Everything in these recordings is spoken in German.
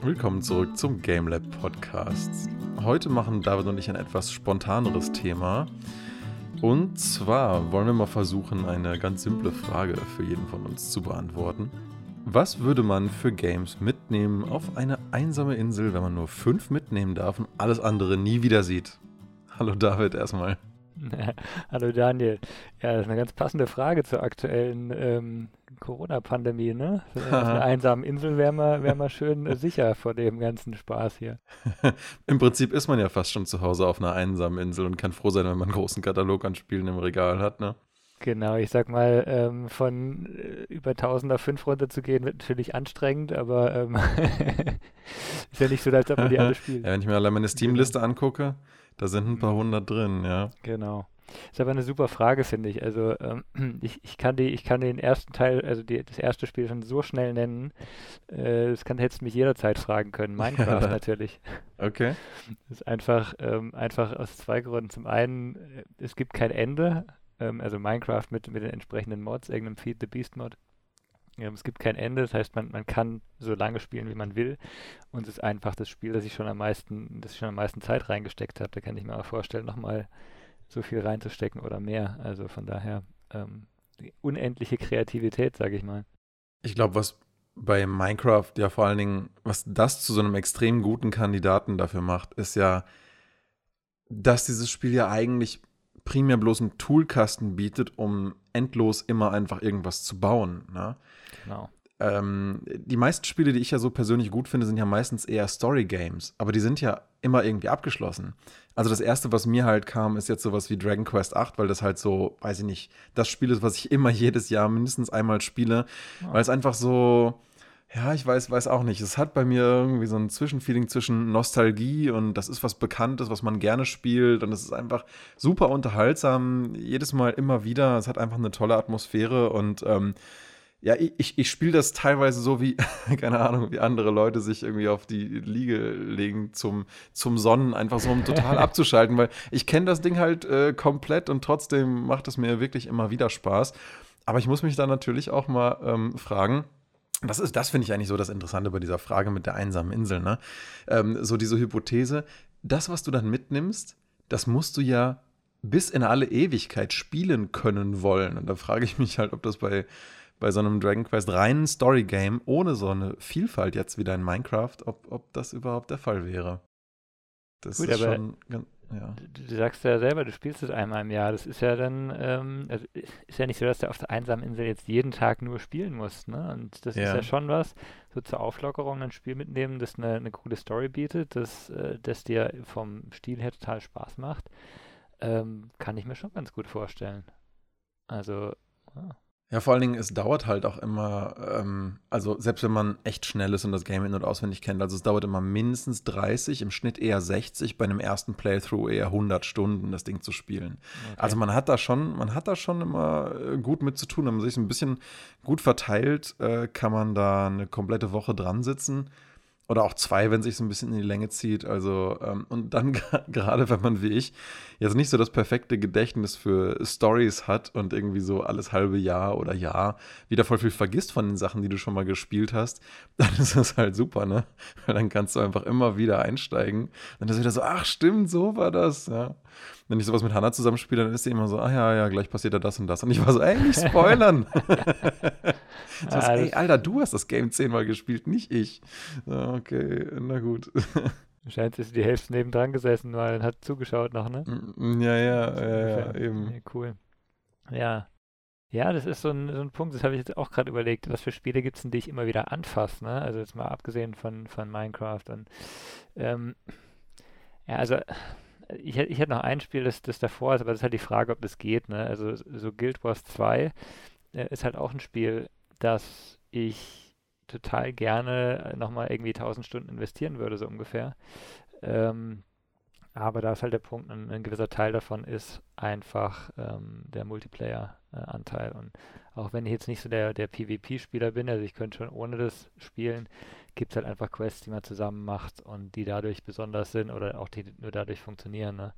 Willkommen zurück zum GameLab Podcast. Heute machen David und ich ein etwas spontaneres Thema. Und zwar wollen wir mal versuchen, eine ganz simple Frage für jeden von uns zu beantworten. Was würde man für Games mitnehmen auf eine einsame Insel, wenn man nur fünf mitnehmen darf und alles andere nie wieder sieht? Hallo David erstmal. Hallo Daniel. Ja, das ist eine ganz passende Frage zur aktuellen ähm, Corona-Pandemie, ne? Auf einer einsamen Insel wäre man, wär man schön äh, sicher vor dem ganzen Spaß hier. Im Prinzip ist man ja fast schon zu Hause auf einer einsamen Insel und kann froh sein, wenn man einen großen Katalog an Spielen im Regal hat, ne? Genau, ich sag mal, ähm, von äh, über 1000 auf 5 runterzugehen, wird natürlich anstrengend, aber ähm, ist ja nicht so, als ob man die alle spielt. Ja, wenn ich mir alle meine Steam-Liste genau. angucke, da sind ein paar mhm. hundert drin, ja. Genau. Ist aber eine super Frage, finde ich. Also ähm, ich, ich, kann die, ich kann den ersten Teil, also die, das erste Spiel schon so schnell nennen. Äh, das kann, hättest du mich jederzeit fragen können. Minecraft natürlich. Okay. Das ist einfach, ähm, einfach aus zwei Gründen. Zum einen, äh, es gibt kein Ende. Ähm, also Minecraft mit, mit den entsprechenden Mods, irgendeinem Feed the Beast Mod. Ähm, es gibt kein Ende, das heißt, man, man kann so lange spielen, wie man will. Und es ist einfach das Spiel, das ich schon am meisten, das ich schon am meisten Zeit reingesteckt habe. Da kann ich mir auch vorstellen, nochmal so viel reinzustecken oder mehr. Also von daher ähm, unendliche Kreativität, sage ich mal. Ich glaube, was bei Minecraft ja vor allen Dingen, was das zu so einem extrem guten Kandidaten dafür macht, ist ja, dass dieses Spiel ja eigentlich primär bloß einen Toolkasten bietet, um endlos immer einfach irgendwas zu bauen. Ne? Genau. Ähm, die meisten Spiele, die ich ja so persönlich gut finde, sind ja meistens eher Story-Games, aber die sind ja immer irgendwie abgeschlossen. Also das erste, was mir halt kam, ist jetzt sowas wie Dragon Quest 8, weil das halt so, weiß ich nicht, das Spiel ist, was ich immer jedes Jahr mindestens einmal spiele, oh. weil es einfach so, ja, ich weiß, weiß auch nicht. Es hat bei mir irgendwie so ein Zwischenfeeling zwischen Nostalgie und das ist was Bekanntes, was man gerne spielt und es ist einfach super unterhaltsam, jedes Mal immer wieder. Es hat einfach eine tolle Atmosphäre und ähm, ja, ich, ich spiele das teilweise so wie, keine Ahnung, wie andere Leute sich irgendwie auf die Liege legen zum, zum Sonnen, einfach so um total abzuschalten, weil ich kenne das Ding halt äh, komplett und trotzdem macht es mir wirklich immer wieder Spaß. Aber ich muss mich da natürlich auch mal ähm, fragen, das ist, das finde ich eigentlich so das Interessante bei dieser Frage mit der einsamen Insel, ne? Ähm, so diese Hypothese, das, was du dann mitnimmst, das musst du ja bis in alle Ewigkeit spielen können wollen. Und da frage ich mich halt, ob das bei bei so einem Dragon Quest reinen Story-Game ohne so eine Vielfalt jetzt wieder in Minecraft, ob, ob das überhaupt der Fall wäre. Das Gut, ist schon ganz, ja. Du, du, sagst ja selber, du spielst es einmal im Jahr. Das ist ja dann, ähm, also ist ja nicht so, dass du auf der einsamen Insel jetzt jeden Tag nur spielen musst, ne? Und das ja. ist ja schon was, so zur Auflockerung ein Spiel mitnehmen, das eine, eine coole Story bietet, das, äh, das dir vom Stil her total Spaß macht. Ähm, kann ich mir schon ganz gut vorstellen. Also, ja. Ja, vor allen Dingen, es dauert halt auch immer, ähm, also selbst wenn man echt schnell ist und das Game in- und auswendig kennt, also es dauert immer mindestens 30, im Schnitt eher 60, bei einem ersten Playthrough eher 100 Stunden, das Ding zu spielen. Okay. Also man hat da schon, man hat da schon immer äh, gut mit zu tun. Wenn man sich ein bisschen gut verteilt, äh, kann man da eine komplette Woche dran sitzen oder auch zwei, wenn sich so ein bisschen in die Länge zieht. Also, ähm, und dann gerade, wenn man wie ich jetzt nicht so das perfekte Gedächtnis für Stories hat und irgendwie so alles halbe Jahr oder Jahr wieder voll viel vergisst von den Sachen, die du schon mal gespielt hast, dann ist das halt super, ne? Weil dann kannst du einfach immer wieder einsteigen. Dann ist wieder so, ach stimmt, so war das, ja wenn ich sowas mit Hannah zusammenspiele, dann ist sie immer so, ah ja, ja, gleich passiert ja das und das. Und ich war so, ey, nicht spoilern. so, ah, ey, Alter, du hast das Game zehnmal gespielt, nicht ich. Okay, na gut. Scheint ist die Hälfte nebendran gesessen, weil hat zugeschaut noch, ne? Mm, ja, ja, ja, ja, eben. Ja, cool. Ja. Ja, das ist so ein, so ein Punkt, das habe ich jetzt auch gerade überlegt. Was für Spiele gibt es denn, die ich immer wieder anfasse, ne? Also jetzt mal abgesehen von, von Minecraft und ähm, ja, also ich, ich hätte noch ein Spiel, das, das davor ist, aber das ist halt die Frage, ob das geht. Ne? Also so Guild Wars 2 äh, ist halt auch ein Spiel, das ich total gerne nochmal irgendwie 1000 Stunden investieren würde, so ungefähr. Ähm, aber da ist halt der Punkt, ein, ein gewisser Teil davon ist einfach ähm, der Multiplayer-Anteil. Äh, und auch wenn ich jetzt nicht so der, der PvP-Spieler bin, also ich könnte schon ohne das spielen, gibt es halt einfach Quests, die man zusammen macht und die dadurch besonders sind oder auch die nur dadurch funktionieren. Ne?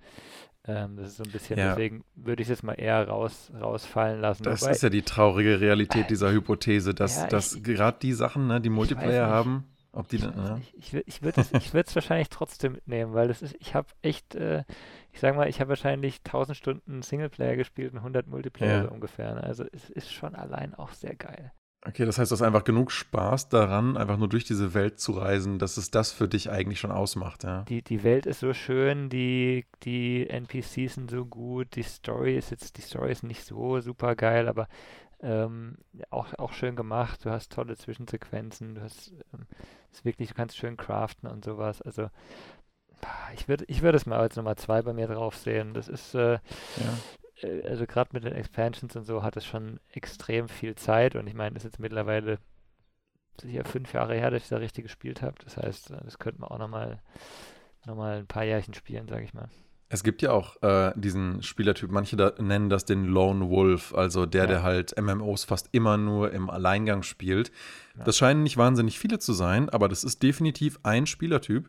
Ähm, das ist so ein bisschen, ja. deswegen würde ich es jetzt mal eher raus, rausfallen lassen. Das Wobei, ist ja die traurige Realität äh, dieser Hypothese, dass, ja, dass gerade die Sachen, ne, die Multiplayer haben, Ob die dann, ja. Ich, ich, ich würde es wahrscheinlich trotzdem mitnehmen, weil das ist, ich habe echt, äh, ich sag mal, ich habe wahrscheinlich 1000 Stunden Singleplayer gespielt und 100 Multiplayer ja. so ungefähr. Ne? Also es ist schon allein auch sehr geil. Okay, das heißt, du hast einfach genug Spaß daran, einfach nur durch diese Welt zu reisen, dass es das für dich eigentlich schon ausmacht, ja. Die, die Welt ist so schön, die, die NPCs sind so gut, die Story ist jetzt, die Story ist nicht so super geil, aber ähm, auch, auch schön gemacht. Du hast tolle Zwischensequenzen, du hast ähm, ist wirklich, du kannst schön craften und sowas. Also ich würde ich würd es mal als Nummer zwei bei mir drauf sehen. Das ist äh, ja also gerade mit den Expansions und so hat es schon extrem viel Zeit und ich meine, es ist jetzt mittlerweile sicher fünf Jahre her, dass ich da richtig gespielt habe. Das heißt, äh, das könnte man auch nochmal noch mal ein paar Jährchen spielen, sage ich mal. Es gibt ja auch äh, diesen Spielertyp, manche da nennen das den Lone Wolf, also der, ja. der halt MMOs fast immer nur im Alleingang spielt. Ja. Das scheinen nicht wahnsinnig viele zu sein, aber das ist definitiv ein Spielertyp,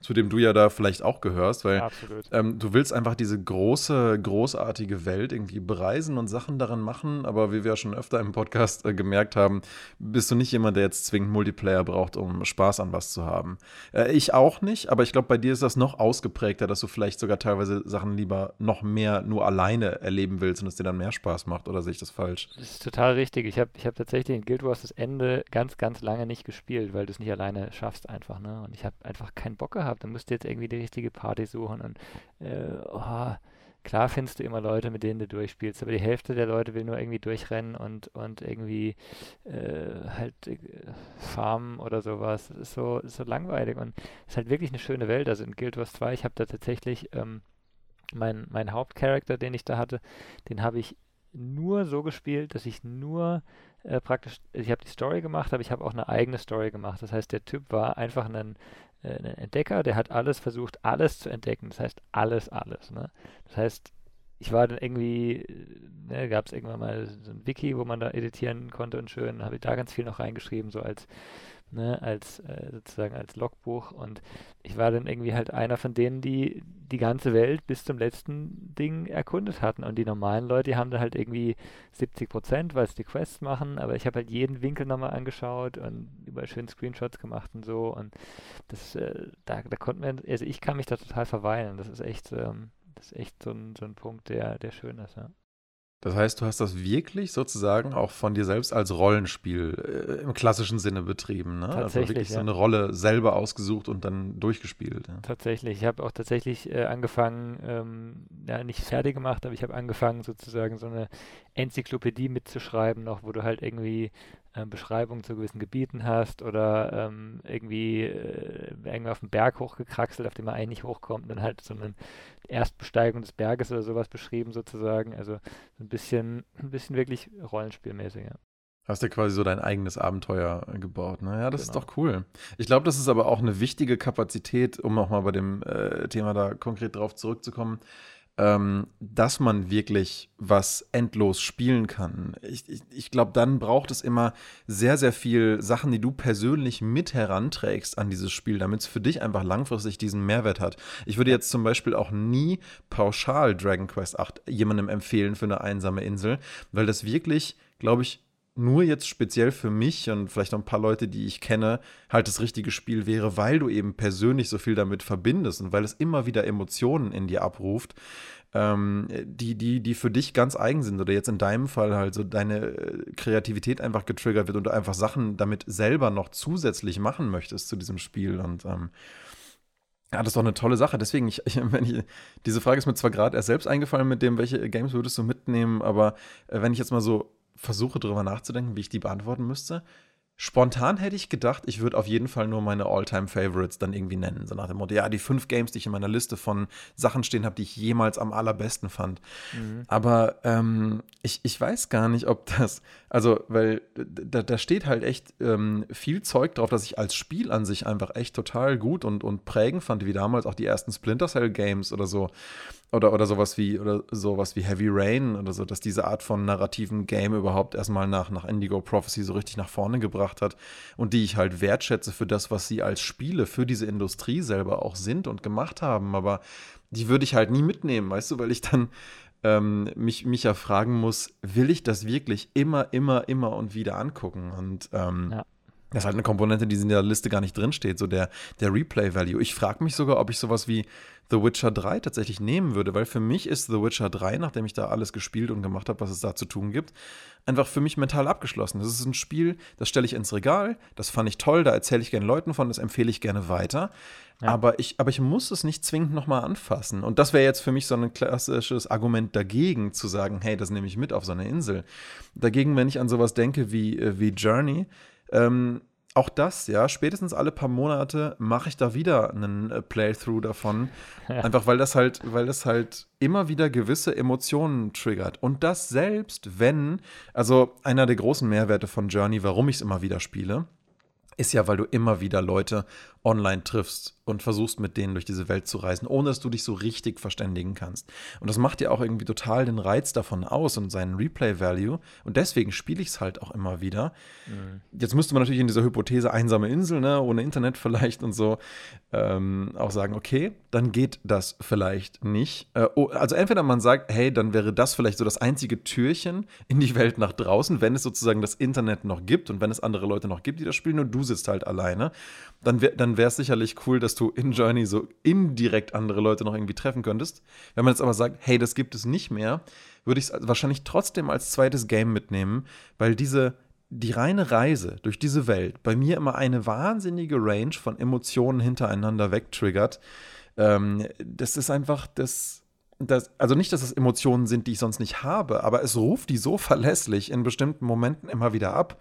zu dem du ja da vielleicht auch gehörst, weil ähm, du willst einfach diese große, großartige Welt irgendwie bereisen und Sachen daran machen, aber wie wir ja schon öfter im Podcast äh, gemerkt haben, bist du nicht jemand, der jetzt zwingend Multiplayer braucht, um Spaß an was zu haben. Äh, ich auch nicht, aber ich glaube, bei dir ist das noch ausgeprägter, dass du vielleicht sogar teilweise Sachen lieber noch mehr nur alleine erleben willst und es dir dann mehr Spaß macht, oder sehe ich das falsch? Das ist total richtig. Ich habe ich hab tatsächlich in Guild Wars das Ende ganz, ganz lange nicht gespielt, weil du es nicht alleine schaffst einfach, ne? Und ich habe einfach keinen Bock gehabt gehabt, dann musst du jetzt irgendwie die richtige Party suchen und äh, oh, klar findest du immer Leute, mit denen du durchspielst, aber die Hälfte der Leute will nur irgendwie durchrennen und, und irgendwie äh, halt äh, farmen oder sowas. Das ist so, so langweilig und es ist halt wirklich eine schöne Welt. Also in Guild Wars 2, ich habe da tatsächlich ähm, mein, mein Hauptcharakter, den ich da hatte, den habe ich nur so gespielt, dass ich nur äh, praktisch, ich habe die Story gemacht, aber ich habe auch eine eigene Story gemacht. Das heißt, der Typ war einfach ein äh, ein Entdecker, der hat alles versucht, alles zu entdecken. Das heißt, alles, alles. Ne? Das heißt, ich war dann irgendwie, äh, ne, gab es irgendwann mal so ein Wiki, wo man da editieren konnte und schön, habe ich da ganz viel noch reingeschrieben, so als ne, als äh, sozusagen als Logbuch. Und ich war dann irgendwie halt einer von denen, die die ganze Welt bis zum letzten Ding erkundet hatten. Und die normalen Leute, die haben da halt irgendwie 70 Prozent, weil sie die Quests machen, aber ich habe halt jeden Winkel nochmal angeschaut und überall schön Screenshots gemacht und so. Und das, äh, da, da konnten wir, also ich kann mich da total verweilen. Das ist echt, ähm, das ist echt so ein, so ein Punkt, der, der schön ist, ja. Das heißt, du hast das wirklich sozusagen auch von dir selbst als Rollenspiel äh, im klassischen Sinne betrieben, ne? Also tatsächlich, also wirklich ja. so eine Rolle selber ausgesucht und dann durchgespielt. Ja. Tatsächlich. Ich habe auch tatsächlich äh, angefangen, ähm, ja, nicht fertig gemacht, aber ich habe angefangen, sozusagen so eine Enzyklopädie mitzuschreiben, noch, wo du halt irgendwie äh, Beschreibungen zu gewissen Gebieten hast oder ähm, irgendwie, äh, irgendwie auf den Berg hochgekraxelt, auf dem man eigentlich nicht hochkommt, dann halt so eine Erstbesteigung des Berges oder sowas beschrieben sozusagen. Also so ein bisschen, ein bisschen wirklich rollenspielmäßig, ja. Hast du quasi so dein eigenes Abenteuer gebaut. Ne? Ja, das genau. ist doch cool. Ich glaube, das ist aber auch eine wichtige Kapazität, um nochmal bei dem äh, Thema da konkret drauf zurückzukommen ähm, dass man wirklich was endlos spielen kann. Ich, ich, ich glaube, dann braucht es immer sehr, sehr viel Sachen, die du persönlich mit heranträgst an dieses Spiel, damit es für dich einfach langfristig diesen Mehrwert hat. Ich würde jetzt zum Beispiel auch nie pauschal Dragon Quest 8 jemandem empfehlen für eine einsame Insel, weil das wirklich, glaube ich, nur jetzt speziell für mich und vielleicht noch ein paar Leute, die ich kenne, halt das richtige Spiel wäre, weil du eben persönlich so viel damit verbindest und weil es immer wieder Emotionen in dir abruft, ähm, die, die, die für dich ganz eigen sind oder jetzt in deinem Fall halt so deine äh, Kreativität einfach getriggert wird und du einfach Sachen damit selber noch zusätzlich machen möchtest zu diesem Spiel und ähm, ja, das ist doch eine tolle Sache. Deswegen, ich, ich, wenn ich, diese Frage ist mir zwar gerade erst selbst eingefallen mit dem, welche Games würdest du mitnehmen, aber äh, wenn ich jetzt mal so versuche, darüber nachzudenken, wie ich die beantworten müsste. Spontan hätte ich gedacht, ich würde auf jeden Fall nur meine All-Time-Favorites dann irgendwie nennen. So nach dem Motto, ja, die fünf Games, die ich in meiner Liste von Sachen stehen habe, die ich jemals am allerbesten fand. Mhm. Aber ähm, ich, ich weiß gar nicht, ob das, also, weil da, da steht halt echt ähm, viel Zeug drauf, dass ich als Spiel an sich einfach echt total gut und, und prägend fand, wie damals auch die ersten Splinter Cell Games oder so oder, oder sowas wie oder sowas wie Heavy Rain oder so, dass diese Art von narrativen Game überhaupt erstmal nach, nach Indigo Prophecy so richtig nach vorne gebracht hat und die ich halt wertschätze für das, was sie als Spiele für diese Industrie selber auch sind und gemacht haben. Aber die würde ich halt nie mitnehmen, weißt du, weil ich dann ähm, mich, mich ja fragen muss, will ich das wirklich immer, immer, immer und wieder angucken? Und ähm, ja Das ist halt eine Komponente, die in der Liste gar nicht drinsteht, so der, der Replay-Value. Ich frage mich sogar, ob ich sowas wie The Witcher 3 tatsächlich nehmen würde, weil für mich ist The Witcher 3, nachdem ich da alles gespielt und gemacht habe, was es da zu tun gibt, einfach für mich mental abgeschlossen. Das ist ein Spiel, das stelle ich ins Regal, das fand ich toll, da erzähle ich gerne Leuten von, das empfehle ich gerne weiter. Ja. Aber, ich, aber ich muss es nicht zwingend nochmal anfassen. Und das wäre jetzt für mich so ein klassisches Argument dagegen, zu sagen, hey, das nehme ich mit auf so eine Insel. Dagegen, wenn ich an sowas denke wie, äh, wie Journey, ähm, auch das, ja, spätestens alle paar Monate mache ich da wieder einen äh, Playthrough davon. Ja. Einfach weil das halt, weil das halt immer wieder gewisse Emotionen triggert. Und das selbst, wenn, also einer der großen Mehrwerte von Journey, warum ich es immer wieder spiele, ist ja, weil du immer wieder Leute online triffst und versuchst mit denen durch diese Welt zu reisen, ohne dass du dich so richtig verständigen kannst. Und das macht ja auch irgendwie total den Reiz davon aus und seinen Replay-Value. Und deswegen spiele ich es halt auch immer wieder. Mhm. Jetzt müsste man natürlich in dieser Hypothese einsame Insel, ne, ohne Internet vielleicht und so, ähm, auch sagen, okay, dann geht das vielleicht nicht. Äh, oh, also entweder man sagt, hey, dann wäre das vielleicht so das einzige Türchen in die Welt nach draußen, wenn es sozusagen das Internet noch gibt und wenn es andere Leute noch gibt, die das spielen, und du sitzt halt alleine. Dann, wär, wäre es sicherlich cool, dass du in Journey so indirekt andere Leute noch irgendwie treffen könntest. Wenn man jetzt aber sagt, hey, das gibt es nicht mehr, würde ich es wahrscheinlich trotzdem als zweites Game mitnehmen, weil diese die reine Reise durch diese Welt bei mir immer eine wahnsinnige Range von Emotionen hintereinander wegtriggert. Ähm, das ist einfach das, das, also nicht, dass es Emotionen sind, die ich sonst nicht habe, aber es ruft die so verlässlich in bestimmten Momenten immer wieder ab,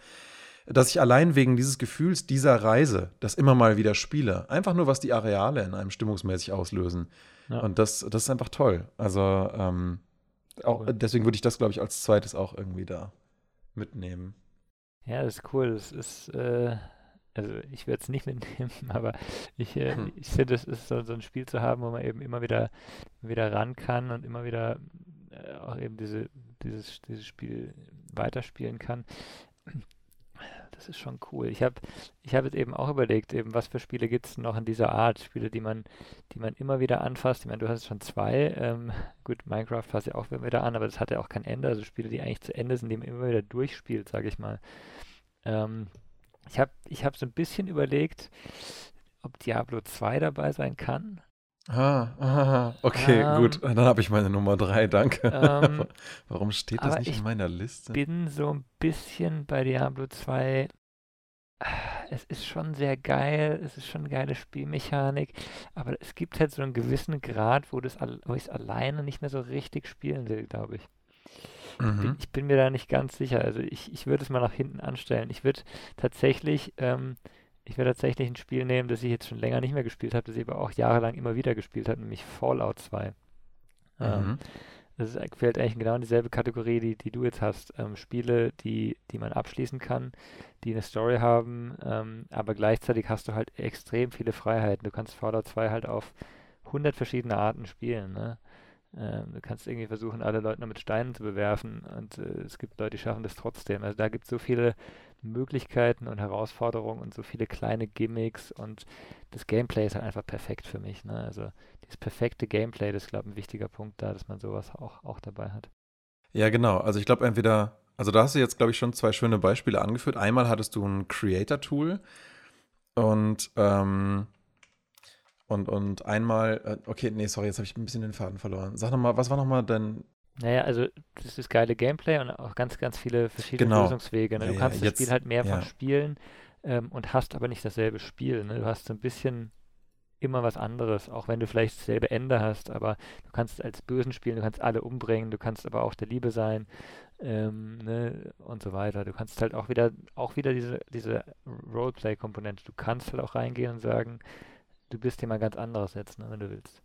dass ich allein wegen dieses Gefühls dieser Reise das immer mal wieder spiele. Einfach nur, was die Areale in einem stimmungsmäßig auslösen. Ja. Und das, das ist einfach toll. Also ähm, auch, deswegen würde ich das, glaube ich, als zweites auch irgendwie da mitnehmen. Ja, das ist cool. Das ist, äh, also ich würde es nicht mitnehmen, aber ich, äh, hm. ich finde, es ist so, so, ein Spiel zu haben, wo man eben immer wieder, wieder ran kann und immer wieder äh, auch eben diese, dieses, dieses Spiel weiterspielen kann das ist schon cool. Ich habe ich hab jetzt eben auch überlegt, eben was für Spiele gibt es noch in dieser Art, Spiele, die man, die man immer wieder anfasst. Ich meine, du hast schon zwei. Ähm, gut, Minecraft fasst ja auch immer wieder an, aber das hat ja auch kein Ende. Also Spiele, die eigentlich zu Ende sind, die man immer wieder durchspielt, sage ich mal. Ähm, ich habe ich hab so ein bisschen überlegt, ob Diablo 2 dabei sein kann. Ah, ah okay, ähm, gut. Dann habe ich meine Nummer drei, danke. Ähm, Warum steht das nicht in meiner Liste? Ich bin so ein bisschen bei Diablo 2. Es ist schon sehr geil, es ist schon eine geile Spielmechanik, aber es gibt halt so einen gewissen Grad, wo, wo ich es alleine nicht mehr so richtig spielen will, glaube ich. Mhm. Bin, ich bin mir da nicht ganz sicher. Also ich, ich würde es mal nach hinten anstellen. Ich würde tatsächlich ähm, ich werde tatsächlich ein Spiel nehmen, das ich jetzt schon länger nicht mehr gespielt habe, das ich aber auch jahrelang immer wieder gespielt habe, nämlich Fallout 2. Ähm, mhm. Ähm, das ist, fällt eigentlich genau in dieselbe Kategorie, die, die du jetzt hast. Ähm, Spiele, die, die man abschließen kann, die eine Story haben, ähm, aber gleichzeitig hast du halt extrem viele Freiheiten. Du kannst Fallout 2 halt auf 100 verschiedene Arten spielen. Ne? Ähm, du kannst irgendwie versuchen, alle Leute noch mit Steinen zu bewerfen und äh, es gibt Leute, die schaffen das trotzdem. Also da gibt es so viele Möglichkeiten und Herausforderungen und so viele kleine Gimmicks und das Gameplay ist halt einfach perfekt für mich. Ne? Also dieses perfekte Gameplay, das ist, glaube ich, ein wichtiger Punkt da, dass man sowas auch, auch dabei hat. Ja, genau. Also ich glaube entweder, also da hast du jetzt, glaube ich, schon zwei schöne Beispiele angeführt. Einmal hattest du ein Creator-Tool und ähm, und, und einmal, äh, okay, nee, sorry, jetzt habe ich ein bisschen den Faden verloren. Sag nochmal, was war nochmal dein naja, also das ist geile Gameplay und auch ganz, ganz viele verschiedene genau. Lösungswege. Ne? Du ja, kannst ja, das Spiel halt mehrfach ja. spielen ähm, und hast aber nicht dasselbe Spiel. Ne? Du hast so ein bisschen immer was anderes, auch wenn du vielleicht dasselbe Ende hast, aber du kannst als Bösen spielen, du kannst alle umbringen, du kannst aber auch der Liebe sein ähm, ne? und so weiter. Du kannst halt auch wieder, auch wieder diese, diese Roleplay-Komponente, du kannst halt auch reingehen und sagen, du bist jemand ganz anderes jetzt, ne, wenn du willst.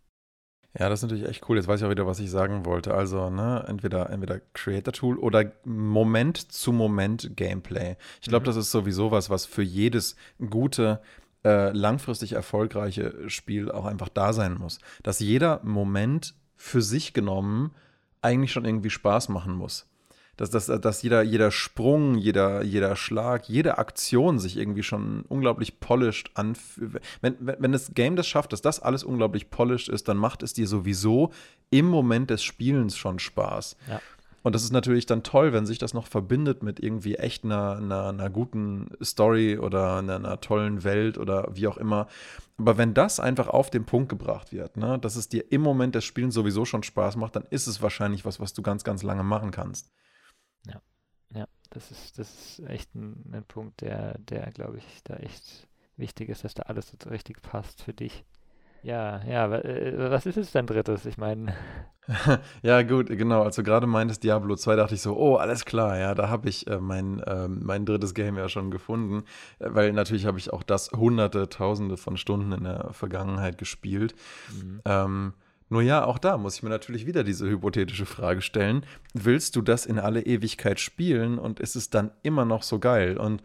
Ja, das ist natürlich echt cool. Jetzt weiß ich auch wieder, was ich sagen wollte. Also, ne, entweder, entweder Creator Tool oder Moment zu Moment Gameplay. Ich glaube, mhm. das ist sowieso was, was für jedes gute, äh, langfristig erfolgreiche Spiel auch einfach da sein muss. Dass jeder Moment für sich genommen eigentlich schon irgendwie Spaß machen muss dass, dass, dass jeder, jeder Sprung, jeder, jeder Schlag, jede Aktion sich irgendwie schon unglaublich polished anfühlt. Wenn, wenn, wenn das Game das schafft, dass das alles unglaublich polished ist, dann macht es dir sowieso im Moment des Spielens schon Spaß. Ja. Und das ist natürlich dann toll, wenn sich das noch verbindet mit irgendwie echt einer, einer, einer guten Story oder einer, einer, tollen Welt oder wie auch immer. Aber wenn das einfach auf den Punkt gebracht wird, ne, dass es dir im Moment des Spielens sowieso schon Spaß macht, dann ist es wahrscheinlich was, was du ganz, ganz lange machen kannst. Das ist, das ist echt ein, ein Punkt, der, der, glaube ich, da echt wichtig ist, dass da alles so richtig passt für dich. Ja, ja, äh, was ist es dein drittes? Ich meine. ja, gut, genau. Also gerade meintest Diablo 2, dachte ich so, oh, alles klar, ja, da habe ich äh, mein, äh, mein drittes Game ja schon gefunden. Äh, weil natürlich habe ich auch das hunderte, tausende von Stunden in der Vergangenheit gespielt. Mhm. Ähm, nur ja, auch da muss ich mir natürlich wieder diese hypothetische Frage stellen. Willst du das in alle Ewigkeit spielen und ist es dann immer noch so geil? Und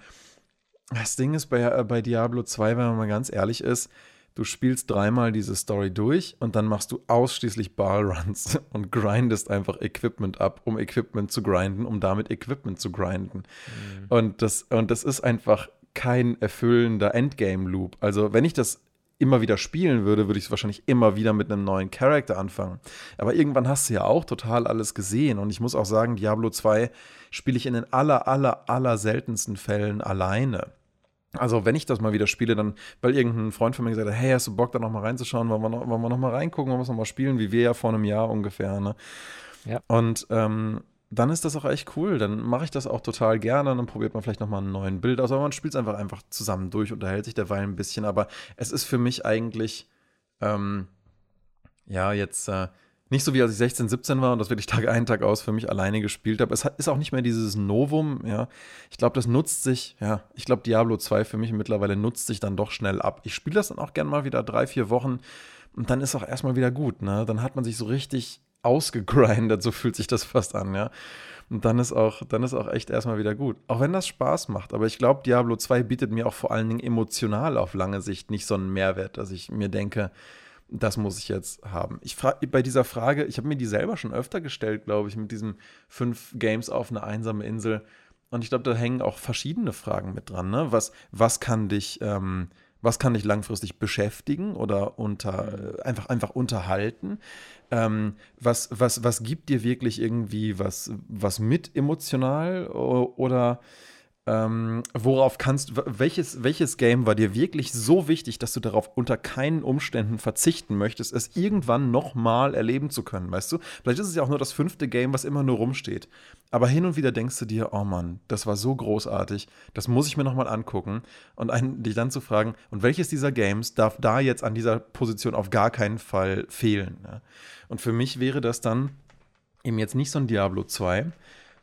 das Ding ist bei, äh, bei Diablo 2, wenn man mal ganz ehrlich ist, du spielst dreimal diese Story durch und dann machst du ausschließlich Ballruns und grindest einfach Equipment ab, um Equipment zu grinden, um damit Equipment zu grinden. Mhm. Und, das, und das ist einfach kein erfüllender Endgame-Loop. Also, wenn ich das immer wieder spielen würde, würde ich es wahrscheinlich immer wieder mit einem neuen Charakter anfangen. Aber irgendwann hast du ja auch total alles gesehen. Und ich muss auch sagen, Diablo 2 spiele ich in den aller, aller, aller seltensten Fällen alleine. Also, wenn ich das mal wieder spiele, dann, weil irgendein Freund von mir gesagt hat, hey, hast du Bock, da noch mal reinzuschauen? Wollen wir noch, wollen wir noch mal reingucken, wollen wir es noch mal spielen, wie wir ja vor einem Jahr ungefähr, ne? Ja. Und ähm, dann ist das auch echt cool. Dann mache ich das auch total gerne. Dann probiert man vielleicht nochmal einen neuen Bild aus. Aber man spielt es einfach, einfach zusammen durch, unterhält sich derweil ein bisschen. Aber es ist für mich eigentlich, ähm, ja, jetzt äh, nicht so wie als ich 16, 17 war und das wirklich Tag ein, Tag aus für mich alleine gespielt habe. Es hat, ist auch nicht mehr dieses Novum, ja. Ich glaube, das nutzt sich, ja, ich glaube, Diablo 2 für mich mittlerweile nutzt sich dann doch schnell ab. Ich spiele das dann auch gerne mal wieder drei, vier Wochen und dann ist auch erstmal wieder gut, ne? Dann hat man sich so richtig ausgegrindet, so fühlt sich das fast an, ja. Und dann ist auch, dann ist auch echt erstmal wieder gut. Auch wenn das Spaß macht. Aber ich glaube, Diablo 2 bietet mir auch vor allen Dingen emotional auf lange Sicht nicht so einen Mehrwert, dass ich mir denke, das muss ich jetzt haben. Ich frage bei dieser Frage, ich habe mir die selber schon öfter gestellt, glaube ich, mit diesen fünf Games auf eine einsame Insel. Und ich glaube, da hängen auch verschiedene Fragen mit dran. Ne? Was, was kann dich, ähm, was kann dich langfristig beschäftigen oder unter, einfach, einfach unterhalten? Ähm, was, was, was gibt dir wirklich irgendwie was, was mit emotional oder ähm, worauf kannst welches, welches Game war dir wirklich so wichtig, dass du darauf unter keinen Umständen verzichten möchtest, es irgendwann nochmal erleben zu können, weißt du? Vielleicht ist es ja auch nur das fünfte Game, was immer nur rumsteht. Aber hin und wieder denkst du dir, oh Mann, das war so großartig, das muss ich mir nochmal angucken. Und einen, dich dann zu fragen, und welches dieser Games darf da jetzt an dieser Position auf gar keinen Fall fehlen? Ja? Und für mich wäre das dann eben jetzt nicht so ein Diablo 2,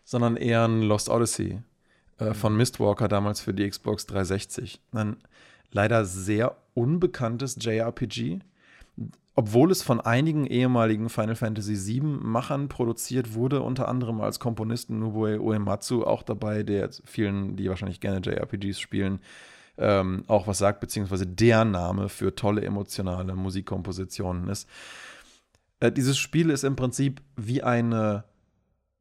sondern eher ein Lost Odyssey äh, von Mistwalker damals für die Xbox 360. Ein leider sehr unbekanntes JRPG, obwohl es von einigen ehemaligen Final Fantasy VII-Machern produziert wurde, unter anderem als Komponisten Nobuo Uematsu auch dabei, der vielen, die wahrscheinlich gerne JRPGs spielen, ähm, auch was sagt, beziehungsweise der Name für tolle emotionale Musikkompositionen ist. Äh, dieses Spiel ist im Prinzip wie eine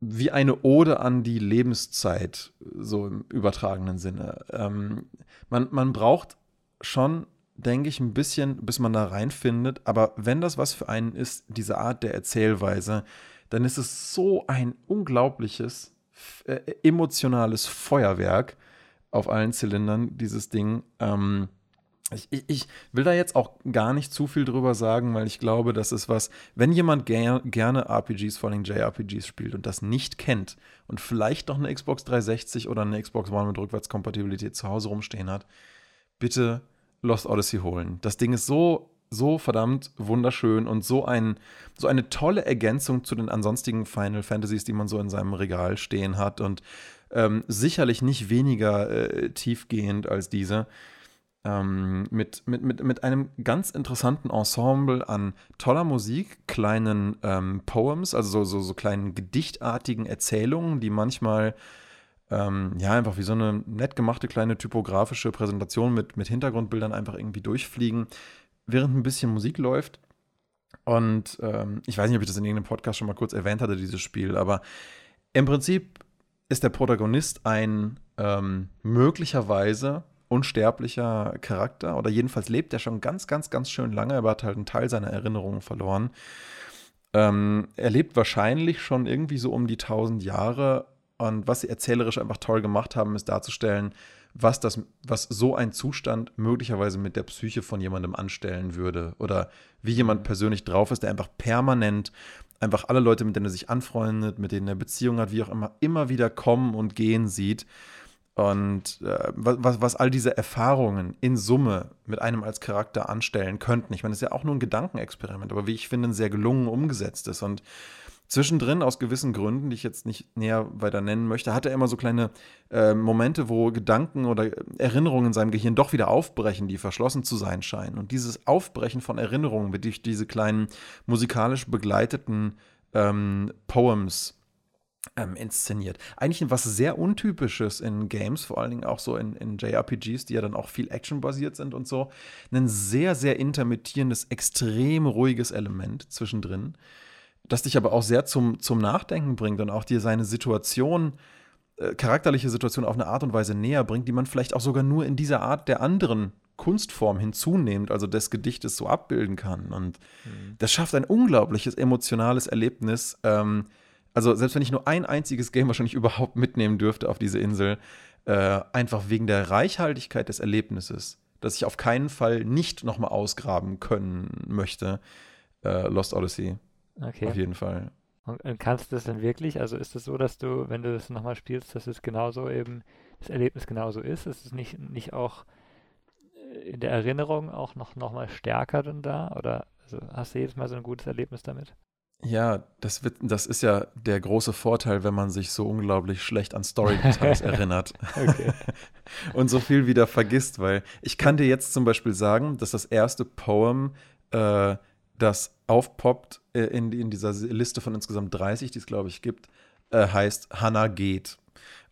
wie eine Ode an die Lebenszeit, so im übertragenen Sinne. Ähm, man, man braucht schon, denke ich, ein bisschen, bis man da reinfindet. Aber wenn das was für einen ist, diese Art der Erzählweise, dann ist es so ein unglaubliches, äh, emotionales Feuerwerk auf allen Zylindern, dieses Ding. Ähm, ich, ich, will da jetzt auch gar nicht zu viel drüber sagen, weil ich glaube, das ist was, wenn jemand ger gerne RPGs, vor allem JRPGs spielt und das nicht kennt und vielleicht noch eine Xbox 360 oder eine Xbox One mit Rückwärtskompatibilität zu Hause rumstehen hat, bitte Lost Odyssey holen. Das Ding ist so, so verdammt wunderschön und so, ein, so eine tolle Ergänzung zu den ansonstigen Final Fantasies, die man so in seinem Regal stehen hat und ähm, sicherlich nicht weniger äh, tiefgehend als diese ähm, mit, mit, mit, mit einem ganz interessanten Ensemble an toller Musik, kleinen ähm, Poems, also so, so, so kleinen gedichtartigen Erzählungen, die manchmal ähm, ja einfach wie so eine nett gemachte kleine typografische Präsentation mit, mit Hintergrundbildern einfach irgendwie durchfliegen, während ein bisschen Musik läuft. Und ähm, ich weiß nicht, ob ich das in irgendeinem Podcast schon mal kurz erwähnt hatte, dieses Spiel, aber im Prinzip ist der Protagonist ein ähm, möglicherweise unsterblicher Charakter oder jedenfalls lebt er schon ganz, ganz, ganz schön lange, aber hat halt einen Teil seiner Erinnerungen verloren. Ähm, er lebt wahrscheinlich schon irgendwie so um die 1000 Jahre. Und was sie erzählerisch einfach toll gemacht haben, ist darzustellen, was, das, was so ein Zustand möglicherweise mit der Psyche von jemandem anstellen würde. Oder wie jemand persönlich drauf ist, der einfach permanent einfach alle Leute, mit denen er sich anfreundet, mit denen er Beziehungen hat, wie auch immer, immer wieder kommen und gehen sieht. Und äh, was, was all diese Erfahrungen in Summe mit einem als Charakter anstellen könnten. Ich meine, es ist ja auch nur ein Gedankenexperiment, aber wie ich finde, ein sehr gelungen umgesetzt ist. Und zwischendrin, aus gewissen Gründen, die ich jetzt nicht näher weiter nennen möchte, hat er immer so kleine äh, Momente, wo Gedanken oder Erinnerungen in seinem Gehirn doch wieder aufbrechen, die verschlossen zu sein scheinen. Und dieses Aufbrechen von Erinnerungen wird durch diese kleinen musikalisch begleiteten ähm, Poems ähm, inszeniert. Eigentlich was sehr Untypisches in Games, vor allen Dingen auch so in, in JRPGs, die ja dann auch viel actionbasiert sind und so. Ein sehr, sehr intermittierendes, extrem ruhiges Element zwischendrin, das dich aber auch sehr zum, zum Nachdenken bringt und auch dir seine Situation, äh, charakterliche Situation auf eine Art und Weise näher bringt, die man vielleicht auch sogar nur in dieser Art der anderen Kunstform hinzunehmend, also des Gedichtes so abbilden kann. Und mhm. das schafft ein unglaubliches emotionales Erlebnis, ähm, also selbst wenn ich nur ein einziges Game wahrscheinlich überhaupt mitnehmen dürfte auf diese Insel, äh, einfach wegen der Reichhaltigkeit des Erlebnisses, dass ich auf keinen Fall nicht nochmal ausgraben können möchte, äh, Lost Odyssey. Okay. Auf jeden Fall. Und kannst du das denn wirklich, also ist es das so, dass du, wenn du das nochmal spielst, dass es genauso eben, das Erlebnis genauso ist? Ist es nicht, nicht auch in der Erinnerung auch noch, noch mal stärker denn da? Oder also hast du jedes Mal so ein gutes Erlebnis damit? Ja, das, wird, das ist ja der große Vorteil, wenn man sich so unglaublich schlecht an Story-Details erinnert und so viel wieder vergisst, weil ich kann dir jetzt zum Beispiel sagen, dass das erste Poem, äh, das aufpoppt äh, in, in dieser Liste von insgesamt 30, die es, glaube ich, gibt, äh, heißt Hannah geht.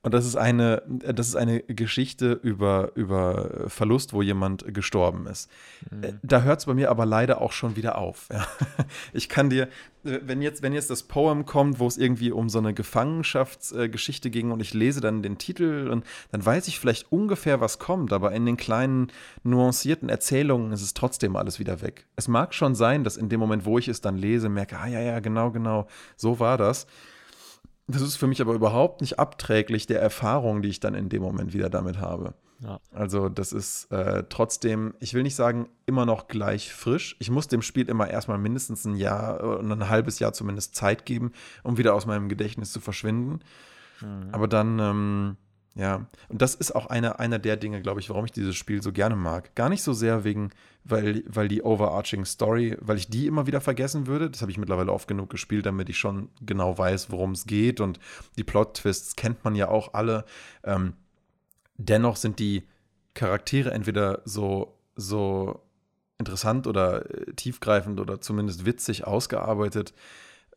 Und das ist eine, das ist eine Geschichte über, über Verlust, wo jemand gestorben ist. Mhm. Da hört es bei mir aber leider auch schon wieder auf. Ja. Ich kann dir, wenn jetzt, wenn jetzt das Poem kommt, wo es irgendwie um so eine Gefangenschaftsgeschichte ging und ich lese dann den Titel und dann weiß ich vielleicht ungefähr, was kommt, aber in den kleinen nuancierten Erzählungen ist es trotzdem alles wieder weg. Es mag schon sein, dass in dem Moment, wo ich es dann lese, merke, ah ja, ja, genau, genau, so war das. Das ist für mich aber überhaupt nicht abträglich der Erfahrung, die ich dann in dem Moment wieder damit habe. Ja. Also das ist äh, trotzdem, ich will nicht sagen, immer noch gleich frisch. Ich muss dem Spiel immer erstmal mindestens ein Jahr und ein halbes Jahr zumindest Zeit geben, um wieder aus meinem Gedächtnis zu verschwinden. Mhm. Aber dann, ähm, ja, und das ist auch einer einer der Dinge, glaube ich, warum ich dieses Spiel so gerne mag. Gar nicht so sehr wegen, weil, weil die overarching Story, weil ich die immer wieder vergessen würde. Das habe ich mittlerweile oft genug gespielt, damit ich schon genau weiß, worum es geht. Und die Plot-Twists kennt man ja auch alle. Ähm, dennoch sind die Charaktere entweder so, so interessant oder äh, tiefgreifend oder zumindest witzig ausgearbeitet,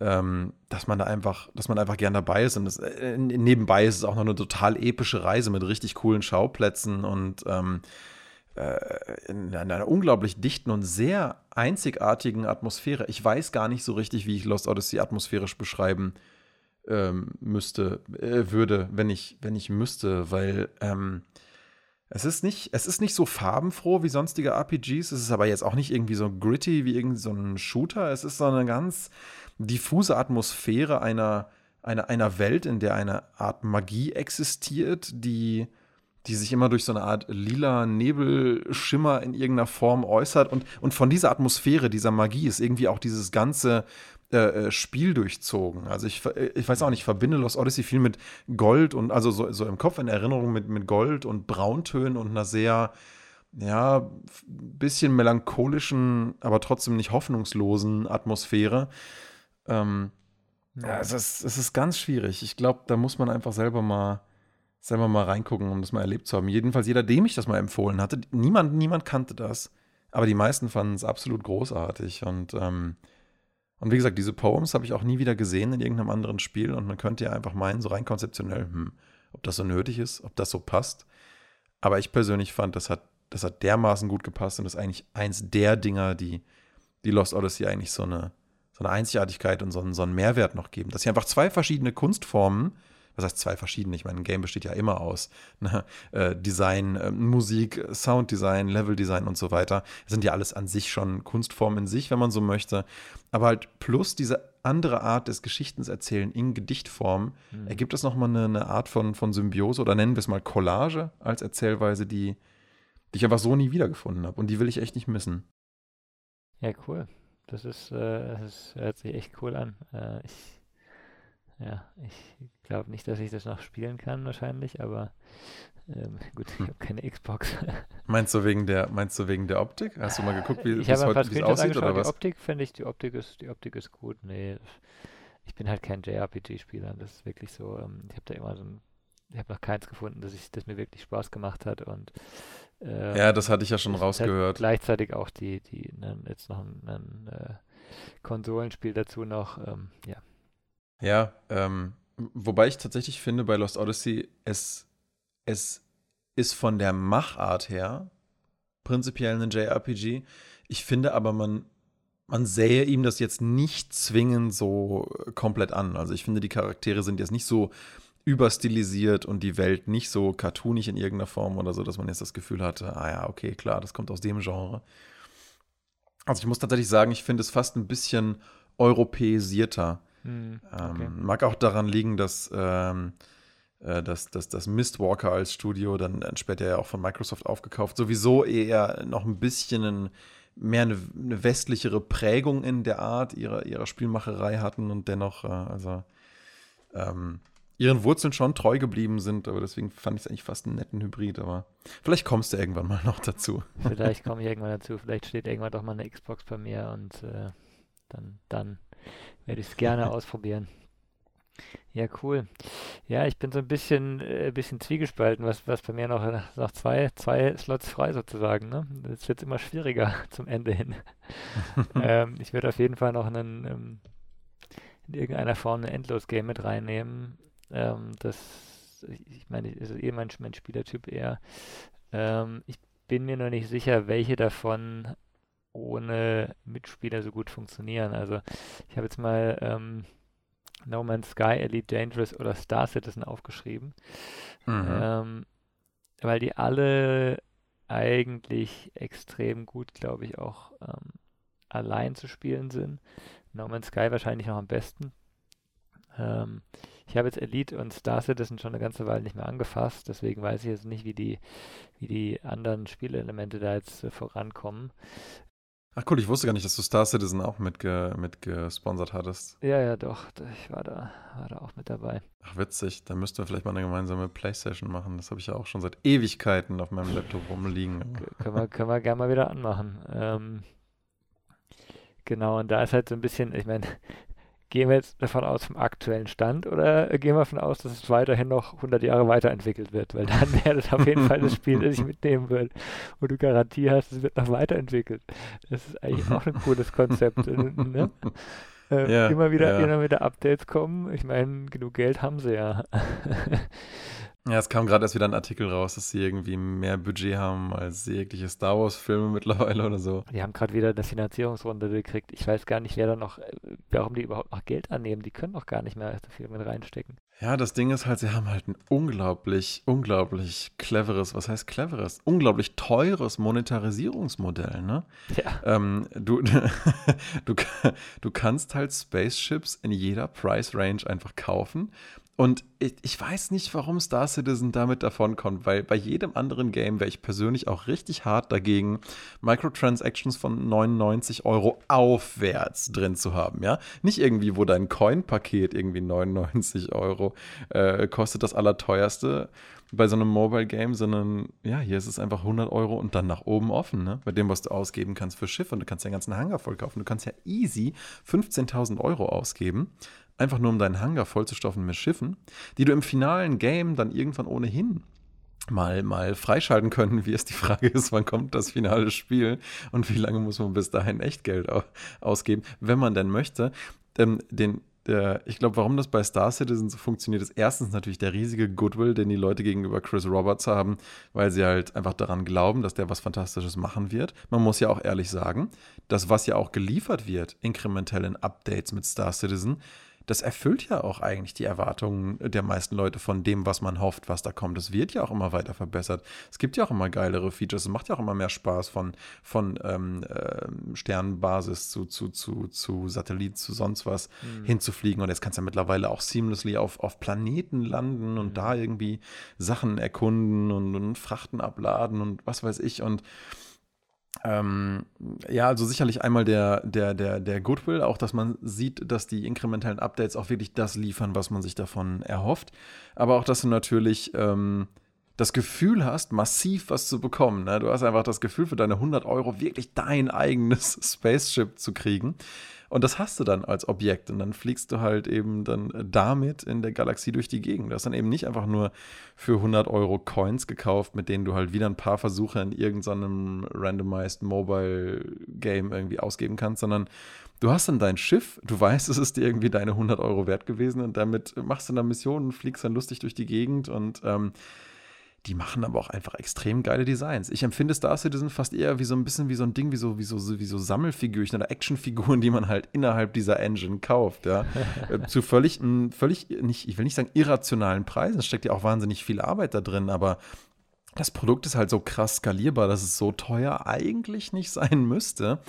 ähm, dass man da einfach, dass man einfach gern dabei ist. Und das, äh, nebenbei ist es auch noch eine total epische Reise mit richtig coolen Schauplätzen und ähm, äh, in einer unglaublich dichten und sehr einzigartigen Atmosphäre. Ich weiß gar nicht so richtig, wie ich Lost Odyssey atmosphärisch beschreiben ähm, müsste, äh, würde, wenn ich, wenn ich müsste, weil ähm, es ist nicht, es ist nicht so farbenfroh wie sonstige RPGs. Es ist aber jetzt auch nicht irgendwie so gritty wie irgendwie so ein Shooter. Es ist so eine ganz diffuse Atmosphäre einer, einer, einer Welt, in der eine Art Magie existiert, die, die sich immer durch so eine Art lila Nebelschimmer in irgendeiner Form äußert. Und, und von dieser Atmosphäre, dieser Magie ist irgendwie auch dieses ganze äh, äh Spiel durchzogen. Also ich, äh, ich weiß auch nicht, ich verbinde Lost Odyssey viel mit Gold und also so, so im Kopf in Erinnerung mit, mit Gold und Brauntönen und einer sehr, ja, bisschen melancholischen, aber trotzdem nicht hoffnungslosen Atmosphäre. Ähm, ja, es ist, es ist ganz schwierig. Ich glaube, da muss man einfach selber mal, selber mal reingucken, um das mal erlebt zu haben. Jedenfalls jeder, dem ich das mal empfohlen hatte, niemand, niemand kannte das. Aber die meisten fanden es absolut großartig. Und, ähm, und wie gesagt, diese Poems habe ich auch nie wieder gesehen in irgendeinem anderen Spiel. Und man könnte ja einfach meinen, so rein konzeptionell, hm, ob das so nötig ist, ob das so passt. Aber ich persönlich fand, das hat, das hat dermaßen gut gepasst und das ist eigentlich eins der Dinger, die, die Lost Odyssey eigentlich so eine, so eine Einzigartigkeit und so einen, so einen Mehrwert noch geben. Dass sie einfach zwei verschiedene Kunstformen, was heißt zwei verschiedene? Ich meine, ein Game besteht ja immer aus ne? äh, Design, äh, Musik, Sounddesign, Leveldesign und so weiter. Das sind ja alles an sich schon Kunstformen in sich, wenn man so möchte. Aber halt plus diese andere Art des Geschichtenerzählen in Gedichtform mhm. ergibt das nochmal eine, eine Art von, von Symbiose oder nennen wir es mal Collage als Erzählweise, die, die ich einfach so nie wiedergefunden habe. Und die will ich echt nicht missen. Ja, cool. Das ist, äh, das hört sich echt cool an. Äh, ich, ja, ich glaube nicht, dass ich das noch spielen kann wahrscheinlich, aber ähm, gut, ich habe keine Xbox. meinst du wegen der, meinst du wegen der Optik? Hast du mal geguckt, wie ich es heute wie aussieht oder was? Die Optik finde ich, die Optik ist, die Optik ist gut. Nee, ich bin halt kein JRPG-Spieler. Das ist wirklich so. Ähm, ich habe da immer so ein, ich habe noch keins gefunden, dass ich, das mir wirklich Spaß gemacht hat und äh, ja, das hatte ich ja schon rausgehört. Halt gleichzeitig auch die, die, ne, jetzt noch ein, ein äh, Konsolenspiel dazu noch, ähm, ja. Ja, ähm, wobei ich tatsächlich finde, bei Lost Odyssey, es, es ist von der Machart her prinzipiell ein JRPG. Ich finde aber, man, man sähe ihm das jetzt nicht zwingend so komplett an. Also ich finde, die Charaktere sind jetzt nicht so überstilisiert und die Welt nicht so cartoonig in irgendeiner Form oder so, dass man jetzt das Gefühl hatte, ah ja, okay, klar, das kommt aus dem Genre. Also ich muss tatsächlich sagen, ich finde es fast ein bisschen europäisierter. Hm, okay. ähm, mag auch daran liegen, dass, ähm, äh, dass, dass das Mistwalker als Studio dann, dann später ja auch von Microsoft aufgekauft, sowieso eher noch ein bisschen ein, mehr eine, eine, westlichere Prägung in der Art ihrer, ihrer Spielmacherei hatten und dennoch, äh, also ähm, ihren Wurzeln schon treu geblieben sind, aber deswegen fand ich es eigentlich fast einen netten Hybrid, aber vielleicht kommst du irgendwann mal noch dazu. Vielleicht komme ich irgendwann dazu, vielleicht steht irgendwann doch mal eine Xbox bei mir und äh, dann, dann werde ich es gerne ausprobieren. Ja, cool. Ja, ich bin so ein bisschen, äh, bisschen zwiegespalten, was, was bei mir noch, noch zwei, zwei Slots frei sozusagen. Ne? Das wird immer schwieriger zum Ende hin. ähm, ich würde auf jeden Fall noch einen, ähm, in irgendeiner Form ein Endlos-Game mit reinnehmen. Ähm, das, ich meine, ist eh mein, mein Spielertyp eher. Ähm, ich bin mir noch nicht sicher, welche davon ohne Mitspieler so gut funktionieren. Also ich habe jetzt mal ähm, No Man's Sky, Elite Dangerous oder Star Citizen aufgeschrieben, mhm. ähm, weil die alle eigentlich extrem gut, glaube ich, auch ähm, allein zu spielen sind. No Man's Sky wahrscheinlich noch am besten. Ähm, ich habe jetzt Elite und Star Citizen schon eine ganze Weile nicht mehr angefasst, deswegen weiß ich jetzt nicht, wie die, wie die anderen Spielelemente da jetzt äh, vorankommen. Ach cool, ich wusste gar nicht, dass du Star Citizen auch mitge mitgesponsert hattest. Ja, ja, doch. Ich war da, war da auch mit dabei. Ach, witzig. Da müssten wir vielleicht mal eine gemeinsame Playstation machen. Das habe ich ja auch schon seit Ewigkeiten auf meinem Laptop rumliegen. können, wir, können wir gerne mal wieder anmachen. Ähm, genau, und da ist halt so ein bisschen, ich meine, Gehen wir jetzt davon aus vom aktuellen Stand oder gehen wir davon aus, dass es weiterhin noch 100 Jahre weiterentwickelt wird? Weil dann wäre das auf jeden Fall das Spiel, das ich mitnehmen würde, wo du Garantie hast, es wird noch weiterentwickelt. Das ist eigentlich auch ein cooles Konzept. ne? äh, ja, immer wieder, ja. immer wieder Updates kommen. Ich meine, genug Geld haben sie ja. Ja, es kam gerade erst wieder ein Artikel raus, dass sie irgendwie mehr Budget haben als jegliche Star Wars-Filme mittlerweile oder so. Die haben gerade wieder eine Finanzierungsrunde gekriegt. Ich weiß gar nicht, wer da noch, äh, warum die überhaupt noch Geld annehmen. Die können doch gar nicht mehr so viel mit reinstecken. Ja, das Ding ist halt, sie haben halt ein unglaublich, unglaublich cleveres, was heißt cleveres? Unglaublich teures Monetarisierungsmodell, ne? Ja. Ähm, du, du, du kannst halt Spaceships in jeder Price Range einfach kaufen und ich, ich, weiß nicht, warum Star Citizen damit davonkommt, weil bei jedem anderen Game wäre ich persönlich auch richtig hart dagegen, Microtransactions von 99 Euro aufwärts drin zu haben, ja. Nicht irgendwie, wo dein Coin-Paket irgendwie 99 Euro äh, kostet, das allerteuerste bei so einem Mobile Game, sondern ja, hier ist es einfach 100 Euro und dann nach oben offen, ne? Bei dem, was du ausgeben kannst für Schiffe und du kannst ja den ganzen Hangar voll kaufen. Du kannst ja easy 15.000 Euro ausgeben einfach nur um deinen Hangar vollzustoffen mit Schiffen, die du im finalen Game dann irgendwann ohnehin mal, mal freischalten können, wie es die Frage ist, wann kommt das finale Spiel und wie lange muss man bis dahin Echtgeld ausgeben, wenn man denn möchte. Ähm, den, ich glaube, warum das bei Star Citizen so funktioniert, ist erstens natürlich der riesige Goodwill, den die Leute gegenüber Chris Roberts haben, weil sie halt einfach daran glauben, dass der was Fantastisches machen wird. Man muss ja auch ehrlich sagen, das, was ja auch geliefert wird, inkrementell in Updates mit Star Citizen, das erfüllt ja auch eigentlich die Erwartungen der meisten Leute von dem, was man hofft, was da kommt. Es wird ja auch immer weiter verbessert. Es gibt ja auch immer geilere Features. Es macht ja auch immer mehr Spaß von, von ähm, äh, Sternenbasis zu, zu, zu, zu Satellit, zu sonst was mhm. hinzufliegen. Und jetzt kannst du ja mittlerweile auch seamlessly auf, auf Planeten landen und mhm. da irgendwie Sachen erkunden und, und Frachten abladen und was weiß ich. Und ähm, ja, also sicherlich einmal der, der, der, der Goodwill, auch dass man sieht, dass die inkrementellen Updates auch wirklich das liefern, was man sich davon erhofft. Aber auch, dass du natürlich ähm, das Gefühl hast, massiv was zu bekommen. Ne? Du hast einfach das Gefühl, für deine 100 Euro wirklich dein eigenes Spaceship zu kriegen. Und das hast du dann als Objekt und dann fliegst du halt eben dann damit in der Galaxie durch die Gegend. Du hast dann eben nicht einfach nur für 100 Euro Coins gekauft, mit denen du halt wieder ein paar Versuche in irgendeinem randomized Mobile Game irgendwie ausgeben kannst, sondern du hast dann dein Schiff, du weißt, es ist dir irgendwie deine 100 Euro wert gewesen und damit machst du dann Missionen, fliegst dann lustig durch die Gegend und ähm, die machen aber auch einfach extrem geile Designs. Ich empfinde Star Citizen fast eher wie so ein bisschen wie so ein Ding, wie so, wie so, wie so Sammelfigürchen oder Actionfiguren, die man halt innerhalb dieser Engine kauft, ja. Äh, zu völlig, völlig nicht, ich will nicht sagen irrationalen Preisen. Es steckt ja auch wahnsinnig viel Arbeit da drin, aber das Produkt ist halt so krass skalierbar, dass es so teuer eigentlich nicht sein müsste.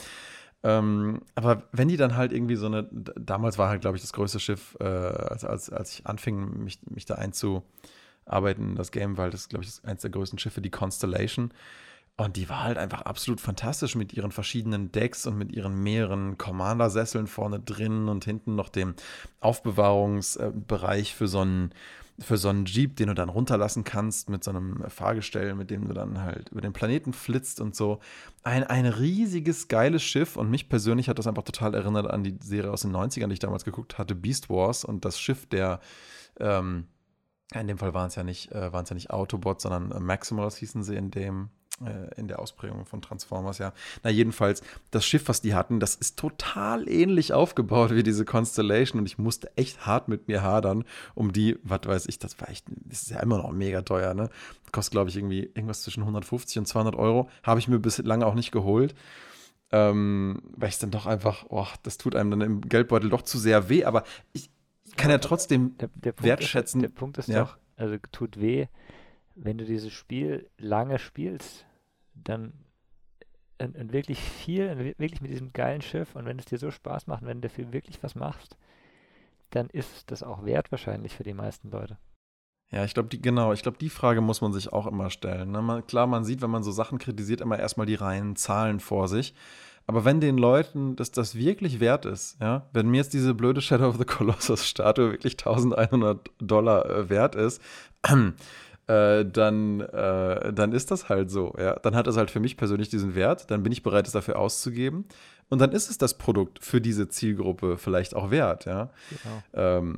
Ähm, aber wenn die dann halt irgendwie so eine, damals war halt, glaube ich, das größte Schiff, äh, als, als, als ich anfing, mich, mich da einzu, arbeiten das Game, weil das ist, glaube ich, eines der größten Schiffe, die Constellation. Und die war halt einfach absolut fantastisch mit ihren verschiedenen Decks und mit ihren mehreren Commander-Sesseln vorne drin und hinten noch dem Aufbewahrungsbereich für so einen für so einen Jeep, den du dann runterlassen kannst mit so einem Fahrgestell, mit dem du dann halt über den Planeten flitzt und so. Ein, ein riesiges, geiles Schiff und mich persönlich hat das einfach total erinnert an die Serie aus den 90ern, die ich damals geguckt hatte, Beast Wars und das Schiff der ähm, in dem Fall waren es ja nicht, äh, waren es ja nicht Autobots, sondern äh, Maximals hießen sie in dem, äh, in der Ausprägung von Transformers, ja. Na, jedenfalls, das Schiff, was die hatten, das ist total ähnlich aufgebaut wie diese Constellation und ich musste echt hart mit mir hadern, um die, was weiß ich, das war echt, das ist ja immer noch mega teuer, ne? Kostet, glaube ich, irgendwie irgendwas zwischen 150 und 200 Euro. Habe ich mir bislang auch nicht geholt. Ähm, weil ich dann doch einfach, oh, das tut einem dann im Geldbeutel doch zu sehr weh, aber ich, kann ja trotzdem der, der wertschätzen. Ist, der Punkt ist ja. doch, also tut weh, wenn du dieses Spiel lange spielst, dann und, und wirklich viel, wirklich mit diesem geilen Schiff und wenn es dir so Spaß macht, wenn du dafür wirklich was machst, dann ist das auch wert wahrscheinlich für die meisten Leute. Ja, ich glaube, die, genau, ich glaube, die Frage muss man sich auch immer stellen. Ne? Man, klar, man sieht, wenn man so Sachen kritisiert, immer erstmal die reinen Zahlen vor sich. Aber wenn den Leuten das, das wirklich wert ist, ja, wenn mir jetzt diese blöde Shadow of the Colossus Statue wirklich 1100 Dollar äh, wert ist, äh, dann, äh, dann ist das halt so, ja. Dann hat es halt für mich persönlich diesen Wert, dann bin ich bereit, es dafür auszugeben. Und dann ist es das Produkt für diese Zielgruppe vielleicht auch wert, ja. Genau. Ähm,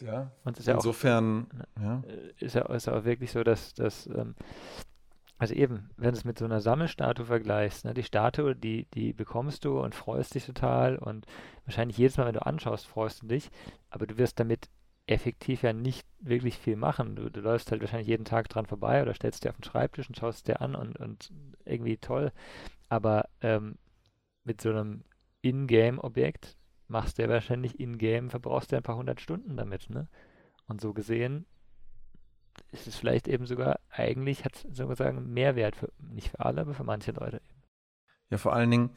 ja, insofern auch, ja. Äh, ist ja, ist ja auch wirklich so, dass, dass ähm, also eben, wenn du es mit so einer Sammelstatue vergleichst, ne, die Statue, die, die bekommst du und freust dich total und wahrscheinlich jedes Mal, wenn du anschaust, freust du dich, aber du wirst damit effektiv ja nicht wirklich viel machen. Du, du läufst halt wahrscheinlich jeden Tag dran vorbei oder stellst dir auf den Schreibtisch und schaust dir an und, und irgendwie toll. Aber ähm, mit so einem Ingame-Objekt machst du ja wahrscheinlich Ingame, verbrauchst du ein paar hundert Stunden damit, ne? Und so gesehen ist es vielleicht eben sogar, eigentlich hat es sozusagen Mehrwert, für, nicht für alle, aber für manche Leute eben. Ja, vor allen Dingen,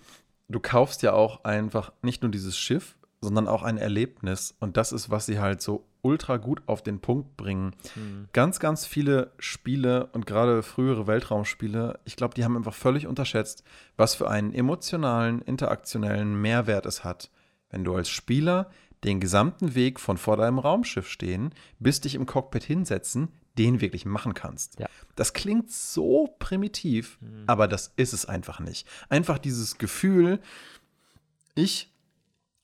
du kaufst ja auch einfach nicht nur dieses Schiff, sondern auch ein Erlebnis. Und das ist, was sie halt so ultra gut auf den Punkt bringen. Mhm. Ganz, ganz viele Spiele und gerade frühere Weltraumspiele, ich glaube, die haben einfach völlig unterschätzt, was für einen emotionalen, interaktionellen Mehrwert es hat, wenn du als Spieler den gesamten Weg von vor deinem Raumschiff stehen, bis dich im Cockpit hinsetzen, den wirklich machen kannst. Ja. Das klingt so primitiv, mhm. aber das ist es einfach nicht. Einfach dieses Gefühl, ich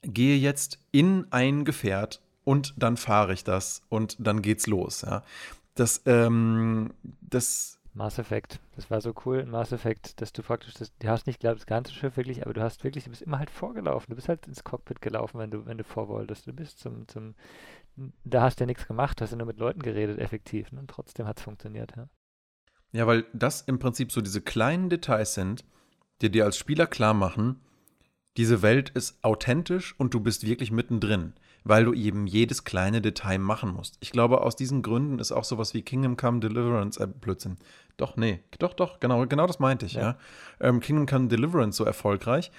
gehe jetzt in ein Gefährt und dann fahre ich das und dann geht's los. Ja. Das, ähm, das Mass Effect. Das war so cool Mass Effect, dass du praktisch, das, du hast nicht, glaube das ganze Schiff wirklich, aber du hast wirklich, du bist immer halt vorgelaufen. Du bist halt ins Cockpit gelaufen, wenn du, wenn du vorwolltest. Du bist zum, zum, da hast du ja nichts gemacht, hast ja nur mit Leuten geredet, effektiv. Ne? Und trotzdem hat es funktioniert, ja. Ja, weil das im Prinzip so diese kleinen Details sind, die dir als Spieler klar machen, diese Welt ist authentisch und du bist wirklich mittendrin. weil du eben jedes kleine Detail machen musst. Ich glaube, aus diesen Gründen ist auch sowas wie Kingdom Come Deliverance, äh, Blödsinn. Doch, nee, doch, doch, genau, genau das meinte ich, ja. ja. Ähm, Kingdom Come Deliverance so erfolgreich,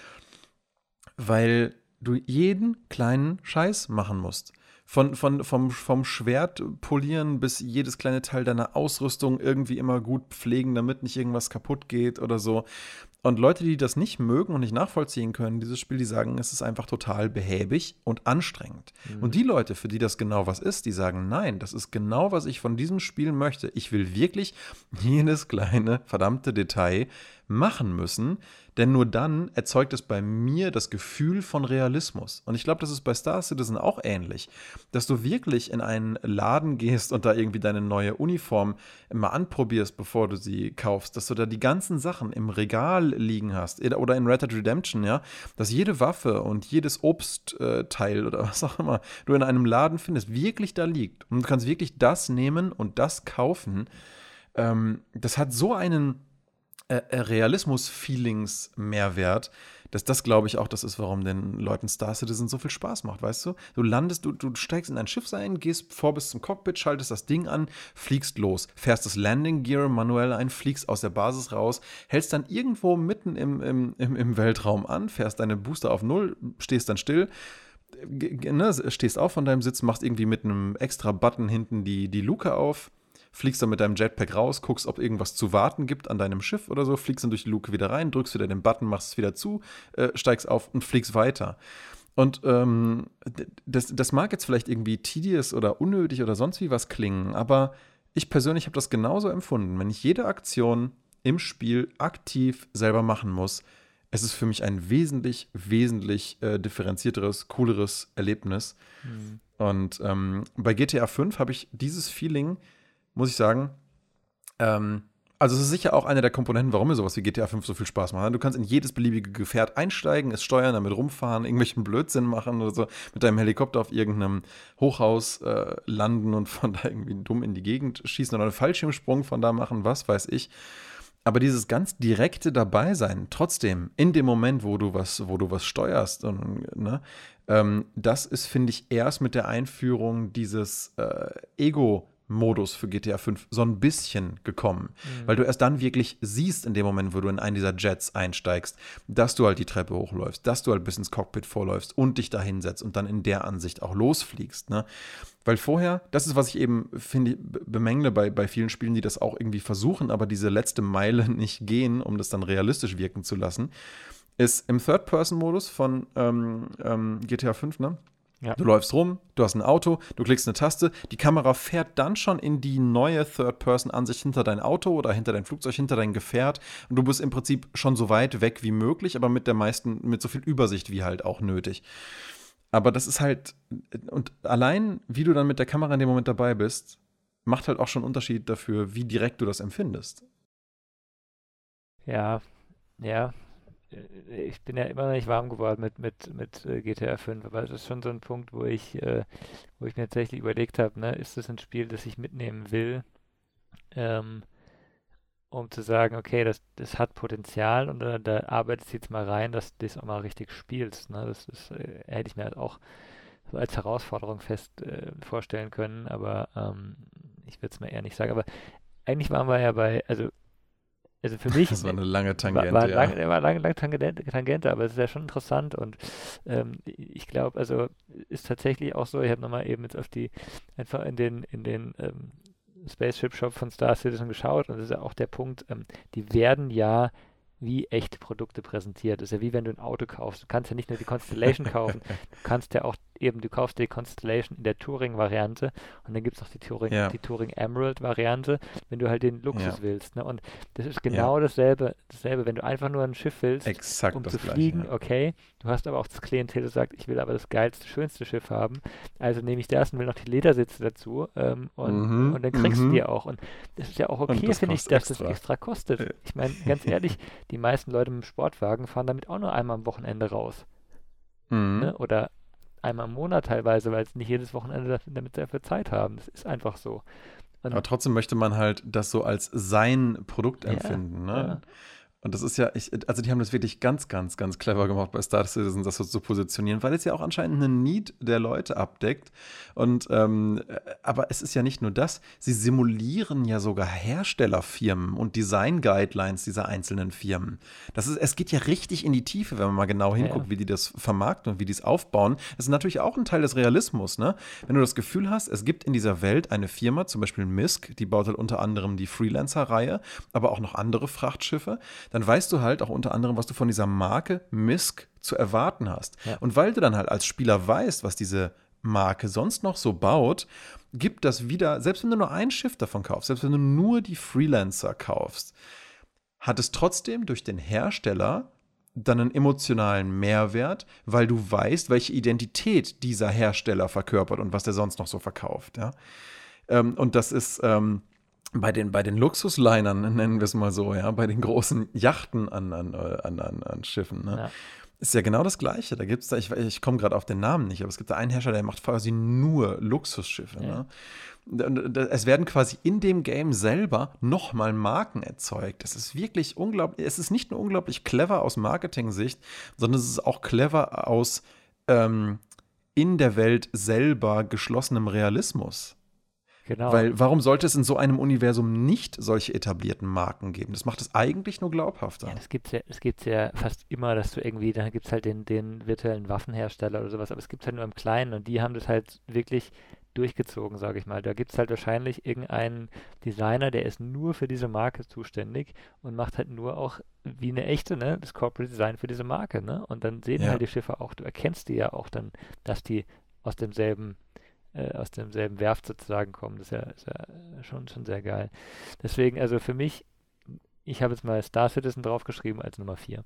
weil du jeden kleinen Scheiß machen musst. Von, von, vom, vom Schwert polieren bis jedes kleine Teil deiner Ausrüstung irgendwie immer gut pflegen, damit nicht irgendwas kaputt geht oder so. Und Leute, die das nicht mögen und nicht nachvollziehen können, dieses Spiel, die sagen, es ist einfach total behäbig und anstrengend. Mhm. Und die Leute, für die das genau was ist, die sagen, nein, das ist genau, was ich von diesem Spiel möchte. Ich will wirklich jedes kleine verdammte Detail machen müssen, denn nur dann erzeugt es bei mir das Gefühl von Realismus. Und ich glaube, das ist bei Star Citizen auch ähnlich, dass du wirklich in einen Laden gehst und da irgendwie deine neue Uniform mal anprobierst, bevor du sie kaufst, dass du da die ganzen Sachen im Regal liegen hast oder in Red Dead Redemption, ja, dass jede Waffe und jedes Obstteil oder was auch immer du in einem Laden findest, wirklich da liegt und du kannst wirklich das nehmen und das kaufen. Ähm, das hat so einen äh, äh, Realismus-Feelings-Mehrwert, dass das, glaube ich, auch das ist, warum den Leuten Star Citizen so viel Spaß macht, weißt du? Du landest, du, du steigst in ein Schiff ein, gehst vor bis zum Cockpit, schaltest das Ding an, fliegst los, fährst das Landing Gear manuell ein, fliegst aus der Basis raus, hältst dann irgendwo mitten im, im, im, im Weltraum an, fährst deine Booster auf Null, stehst dann still, ne, stehst auf von deinem Sitz, machst irgendwie mit einem extra Button hinten die, die Luke auf, fliegst dann mit deinem Jetpack raus, guckst, ob irgendwas zu warten gibt an deinem Schiff oder so, fliegst dann durch die Luke wieder rein, drückst wieder den Button, machst es wieder zu, äh, steigst auf und fliegst weiter. Und ähm, das, das mag jetzt vielleicht irgendwie tedious oder unnötig oder sonst wie was klingen, aber ich persönlich habe das genauso empfunden. Wenn ich jede Aktion im Spiel aktiv selber machen muss, es ist für mich ein wesentlich, wesentlich äh, differenzierteres, cooleres Erlebnis. Mhm. Und ähm, bei GTA 5 habe ich dieses Feeling muss ich sagen. Ähm, also es ist sicher auch eine der Komponenten, warum mir sowas wie GTA 5 so viel Spaß macht. Du kannst in jedes beliebige Gefährt einsteigen, es steuern, damit rumfahren, irgendwelchen Blödsinn machen oder so, mit deinem Helikopter auf irgendeinem Hochhaus äh, landen und von da irgendwie dumm in die Gegend schießen oder einen Fallschirmsprung von da machen, was weiß ich. Aber dieses ganz direkte Dabeisein, trotzdem, in dem Moment, wo du was, wo du was steuerst, und, ne, ähm, das ist, finde ich, erst mit der Einführung dieses äh, Ego- Modus für GTA 5 so ein bisschen gekommen, mhm. weil du erst dann wirklich siehst in dem Moment, wo du in einen dieser Jets einsteigst, dass du halt die Treppe hochläufst, dass du halt bis ins Cockpit vorläufst und dich da hinsetzt und dann in der Ansicht auch losfliegst, ne? Weil vorher, das ist, was ich eben finde, bemängle bei, bei vielen Spielen, die das auch irgendwie versuchen, aber diese letzte Meile nicht gehen, um das dann realistisch wirken zu lassen, ist im Third-Person-Modus von ähm, ähm, GTA 5, ne? Ja. Du läufst rum, du hast ein Auto, du klickst eine Taste, die Kamera fährt dann schon in die neue Third-Person-Ansicht hinter dein Auto oder hinter dein Flugzeug, hinter dein Gefährt und du bist im Prinzip schon so weit weg wie möglich, aber mit der meisten, mit so viel Übersicht wie halt auch nötig. Aber das ist halt, und allein, wie du dann mit der Kamera in dem Moment dabei bist, macht halt auch schon Unterschied dafür, wie direkt du das empfindest. Ja, ja, ich bin ja immer noch nicht warm geworden mit, mit, mit äh, GTA 5, aber das ist schon so ein Punkt, wo ich, äh, wo ich mir tatsächlich überlegt habe, ne, ist das ein Spiel, das ich mitnehmen will, ähm, um zu sagen, okay, das, das hat Potenzial und da, da arbeitest du jetzt mal rein, dass du das auch mal richtig spielst. Ne? Das ist, äh, hätte ich mir halt auch so als Herausforderung fest äh, vorstellen können, aber ähm, ich würde es mir eher nicht sagen. Aber eigentlich waren wir ja bei, also also für mich. Das war eine lange Tangente. War, war, ja. lang, war lange, lange Tangente, Tangente, aber es ist ja schon interessant und ähm, ich glaube, also ist tatsächlich auch so, ich habe nochmal eben jetzt auf die, einfach in den, in den ähm, Spaceship Shop von Star Citizen geschaut und das ist ja auch der Punkt, ähm, die werden ja wie echte Produkte präsentiert. Das ist ja wie wenn du ein Auto kaufst. Du kannst ja nicht nur die Constellation kaufen, du kannst ja auch eben, du kaufst die Constellation in der Touring-Variante und dann gibt es auch die Touring, ja. die Touring Emerald-Variante, wenn du halt den Luxus ja. willst. Ne? Und das ist genau ja. dasselbe, dasselbe, wenn du einfach nur ein Schiff willst, Exakt um zu fliegen, gleiche, okay. Du hast aber auch das Klientel, das sagt, ich will aber das geilste, schönste Schiff haben. Also nehme ich das und will noch die Ledersitze dazu ähm, und, mhm. und dann kriegst mhm. du die auch. Und das ist ja auch okay, finde ich, dass extra. das extra kostet. Ich meine, ganz ehrlich, die meisten Leute mit dem Sportwagen fahren damit auch nur einmal am Wochenende raus. Mhm. Ne? Oder einmal im Monat teilweise, weil sie nicht jedes Wochenende damit sehr viel Zeit haben. Das ist einfach so. Und Aber trotzdem möchte man halt das so als sein Produkt empfinden. Ja, ne? Ja. Und das ist ja, ich, also die haben das wirklich ganz, ganz, ganz clever gemacht bei Star Citizen, das so zu positionieren, weil es ja auch anscheinend einen Need der Leute abdeckt. Und ähm, aber es ist ja nicht nur das, sie simulieren ja sogar Herstellerfirmen und Design-Guidelines dieser einzelnen Firmen. Das ist, es geht ja richtig in die Tiefe, wenn man mal genau hinguckt, ja. wie die das vermarkten und wie die es aufbauen. Das ist natürlich auch ein Teil des Realismus, ne? Wenn du das Gefühl hast, es gibt in dieser Welt eine Firma, zum Beispiel Misk, die baut halt unter anderem die Freelancer-Reihe, aber auch noch andere Frachtschiffe dann weißt du halt auch unter anderem, was du von dieser Marke Misk zu erwarten hast. Ja. Und weil du dann halt als Spieler weißt, was diese Marke sonst noch so baut, gibt das wieder, selbst wenn du nur ein Schiff davon kaufst, selbst wenn du nur die Freelancer kaufst, hat es trotzdem durch den Hersteller dann einen emotionalen Mehrwert, weil du weißt, welche Identität dieser Hersteller verkörpert und was der sonst noch so verkauft. Ja? Ähm, und das ist, ähm, bei den, bei den Luxuslinern, nennen wir es mal so, ja, bei den großen Yachten an, an, an, an, an Schiffen, ne? Ja. Ist ja genau das Gleiche. Da gibt es da, ich, ich komme gerade auf den Namen nicht, aber es gibt da einen Hersteller, der macht quasi nur Luxusschiffe. Ja. Ne? Es werden quasi in dem Game selber nochmal Marken erzeugt. Das ist wirklich unglaublich. Es ist nicht nur unglaublich clever aus Marketing-Sicht, sondern es ist auch clever aus ähm, in der Welt selber geschlossenem Realismus. Genau. Weil warum sollte es in so einem Universum nicht solche etablierten Marken geben? Das macht es eigentlich nur glaubhafter. Ja, das gibt es ja, das gibt's ja fast immer, dass du irgendwie, da gibt es halt den, den virtuellen Waffenhersteller oder sowas, aber es gibt es halt nur im Kleinen und die haben das halt wirklich durchgezogen, sage ich mal. Da gibt es halt wahrscheinlich irgendeinen Designer, der ist nur für diese Marke zuständig und macht halt nur auch wie eine echte, ne, das Corporate Design für diese Marke, ne? Und dann sehen ja. halt die Schiffe auch, du erkennst die ja auch dann, dass die aus demselben äh, aus demselben Werft sozusagen kommen. Das ist ja, ist ja schon, schon sehr geil. Deswegen, also für mich, ich habe jetzt mal Star Citizen draufgeschrieben als Nummer 4.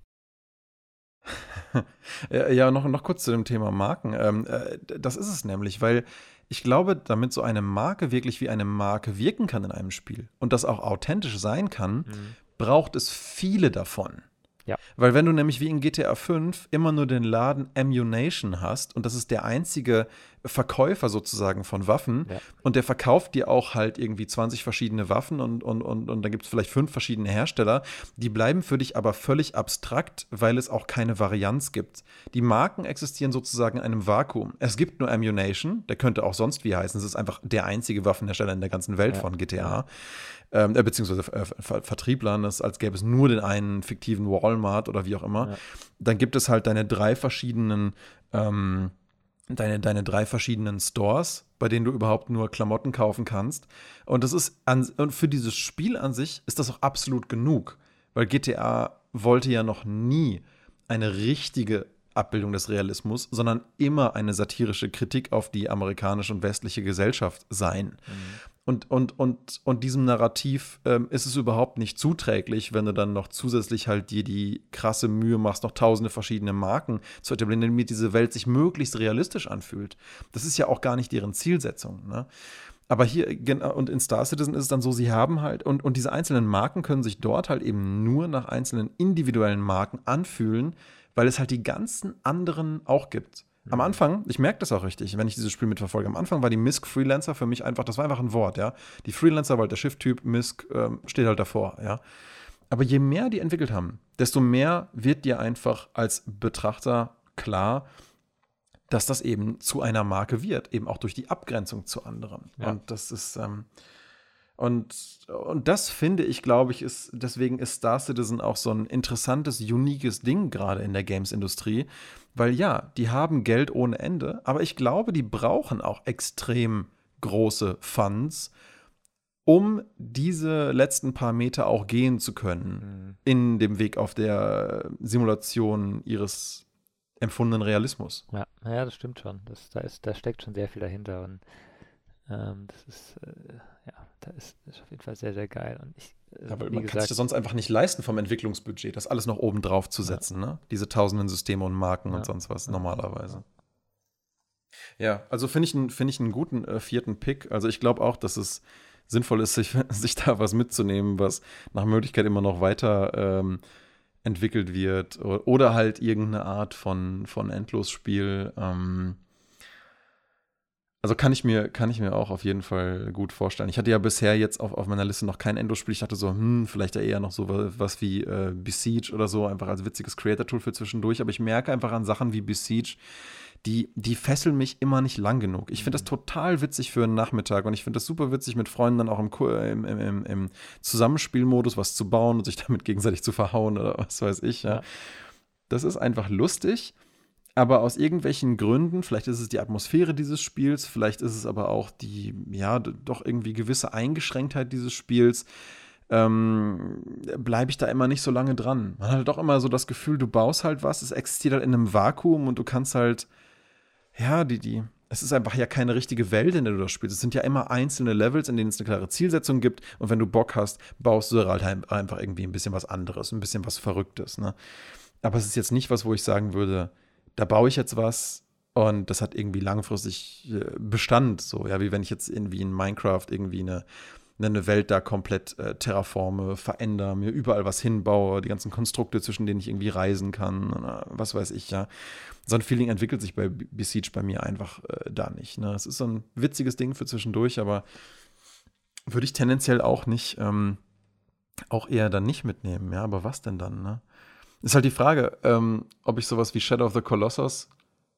ja, noch, noch kurz zu dem Thema Marken. Ähm, äh, das ist es nämlich, weil ich glaube, damit so eine Marke wirklich wie eine Marke wirken kann in einem Spiel und das auch authentisch sein kann, mhm. braucht es viele davon. Ja. Weil wenn du nämlich wie in GTA 5 immer nur den Laden Ammunition hast und das ist der einzige Verkäufer sozusagen von Waffen ja. und der verkauft dir auch halt irgendwie 20 verschiedene Waffen und, und, und, und dann gibt es vielleicht fünf verschiedene Hersteller, die bleiben für dich aber völlig abstrakt, weil es auch keine Varianz gibt. Die Marken existieren sozusagen in einem Vakuum. Es gibt nur Ammunition, der könnte auch sonst wie heißen, es ist einfach der einzige Waffenhersteller in der ganzen Welt ja. von GTA ähm, äh, beziehungsweise äh, Ver Vertrieblern, das, als gäbe es nur den einen fiktiven Walmart oder wie auch immer. Ja. Dann gibt es halt deine drei verschiedenen, ähm, deine, deine drei verschiedenen Stores, bei denen du überhaupt nur Klamotten kaufen kannst. Und das ist an, und für dieses Spiel an sich ist das auch absolut genug, weil GTA wollte ja noch nie eine richtige Abbildung des Realismus, sondern immer eine satirische Kritik auf die amerikanische und westliche Gesellschaft sein. Mhm. Und, und, und, und diesem Narrativ ähm, ist es überhaupt nicht zuträglich, wenn du dann noch zusätzlich halt dir die krasse Mühe machst, noch tausende verschiedene Marken zu etablieren, damit diese Welt sich möglichst realistisch anfühlt. Das ist ja auch gar nicht deren Zielsetzung. Ne? Aber hier, und in Star Citizen ist es dann so, sie haben halt, und, und diese einzelnen Marken können sich dort halt eben nur nach einzelnen individuellen Marken anfühlen, weil es halt die ganzen anderen auch gibt. Am. Anfang, ich merke das auch richtig, wenn ich dieses Spiel mitverfolge. Am Anfang war die Misk Freelancer für mich einfach, das war einfach ein Wort, ja. Die Freelancer war halt der Schifftyp, Misk ähm, steht halt davor, ja. Aber je mehr die entwickelt haben, desto mehr wird dir einfach als Betrachter klar, dass das eben zu einer Marke wird, eben auch durch die Abgrenzung zu anderen. Ja. Und das ist, ähm, und, und das finde ich, glaube ich, ist, deswegen ist Star Citizen auch so ein interessantes, uniques Ding gerade in der Games-Industrie. Weil ja, die haben Geld ohne Ende, aber ich glaube, die brauchen auch extrem große Funds, um diese letzten paar Meter auch gehen zu können mhm. in dem Weg auf der Simulation ihres empfundenen Realismus. Ja, ja das stimmt schon. Das, da, ist, da steckt schon sehr viel dahinter. Und ähm, das ist, äh, ja, da ist, ist auf jeden Fall sehr, sehr geil. Und ich, Aber man gesagt, kann sich das sonst einfach nicht leisten vom Entwicklungsbudget, das alles noch oben drauf zu setzen, ja. ne? Diese tausenden Systeme und Marken ja. und sonst was normalerweise. Ja, also finde ich, find ich einen guten äh, vierten Pick. Also ich glaube auch, dass es sinnvoll ist, sich, sich da was mitzunehmen, was nach Möglichkeit immer noch weiter ähm, entwickelt wird. Oder halt irgendeine Art von, von Endlosspiel. Ähm, Also kann ich mir, kann ich mir auch auf jeden Fall gut vorstellen. Ich hatte ja bisher jetzt auf, auf meiner Liste noch kein Endo-Spiel. Ich dachte so, hm, vielleicht eher noch so was wie äh, Besiege oder so, einfach als witziges Creator-Tool für zwischendurch. Aber ich merke einfach an Sachen wie Besiege, die, die fesseln mich immer nicht lang genug. Ich finde das mhm. total witzig für einen Nachmittag und ich finde das super witzig, mit Freunden dann auch im, im, im, im, Zusammenspielmodus was zu bauen und sich damit gegenseitig zu verhauen oder was weiß ich. Ja. Das ist einfach lustig aber aus irgendwelchen Gründen, vielleicht ist es die Atmosphäre dieses Spiels, vielleicht ist es aber auch die, ja, doch irgendwie gewisse Eingeschränktheit dieses Spiels, ähm, bleibe ich da immer nicht so lange dran. Man hat doch immer so das Gefühl, du baust halt was, es existiert halt in einem Vakuum und du kannst halt, ja, die, die, es ist einfach ja keine richtige Welt, in der du das spielst. Es sind ja immer einzelne Levels, in denen es eine klare Zielsetzung gibt. Und wenn du Bock hast, baust du halt einfach irgendwie ein bisschen was anderes, ein bisschen was Verrücktes. Ne? Aber es ist jetzt nicht was, wo ich sagen würde, da baue ich jetzt was und das hat irgendwie langfristig äh, Bestand, so, ja, wie wenn ich jetzt irgendwie in Minecraft irgendwie eine, eine Welt da komplett äh, terraforme, verändere, mir überall was hinbaue, die ganzen Konstrukte, zwischen denen ich irgendwie reisen kann, was weiß ich, ja. So ein Feeling entwickelt sich bei Besiege bei mir einfach äh, da nicht. Ne? Es ist so ein witziges Ding für zwischendurch, aber würde ich tendenziell auch nicht, ähm, auch eher dann nicht mitnehmen, ja. Aber was denn dann, ne? Ist halt die Frage, ähm, ob ich sowas wie Shadow of the Colossus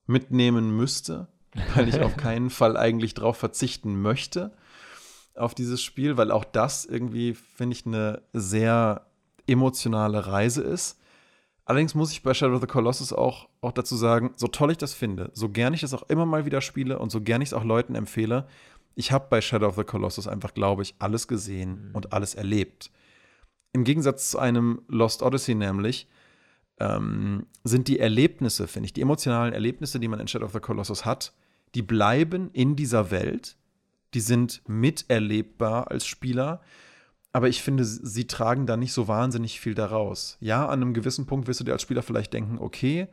mitnehmen müsste, weil ich auf keinen Fall eigentlich drauf verzichten möchte auf dieses Spiel, weil auch das irgendwie, finde ich, eine sehr emotionale Reise ist. Allerdings muss ich bei Shadow of the Colossus auch, auch dazu sagen, so toll ich das finde, so gern ich es auch immer mal wieder spiele und so gern ich es auch Leuten empfehle, ich habe bei Shadow of the Colossus einfach, glaube ich, alles gesehen mhm. und alles erlebt. Im Gegensatz zu einem Lost Odyssey nämlich, ähm, sind die Erlebnisse, finde ich, die emotionalen Erlebnisse, die man in Shadow of the Colossus hat, die bleiben in dieser Welt, die sind miterlebbar als Spieler, aber ich finde, sie tragen da nicht so wahnsinnig viel daraus. Ja, an einem gewissen Punkt wirst du dir als Spieler vielleicht denken, okay,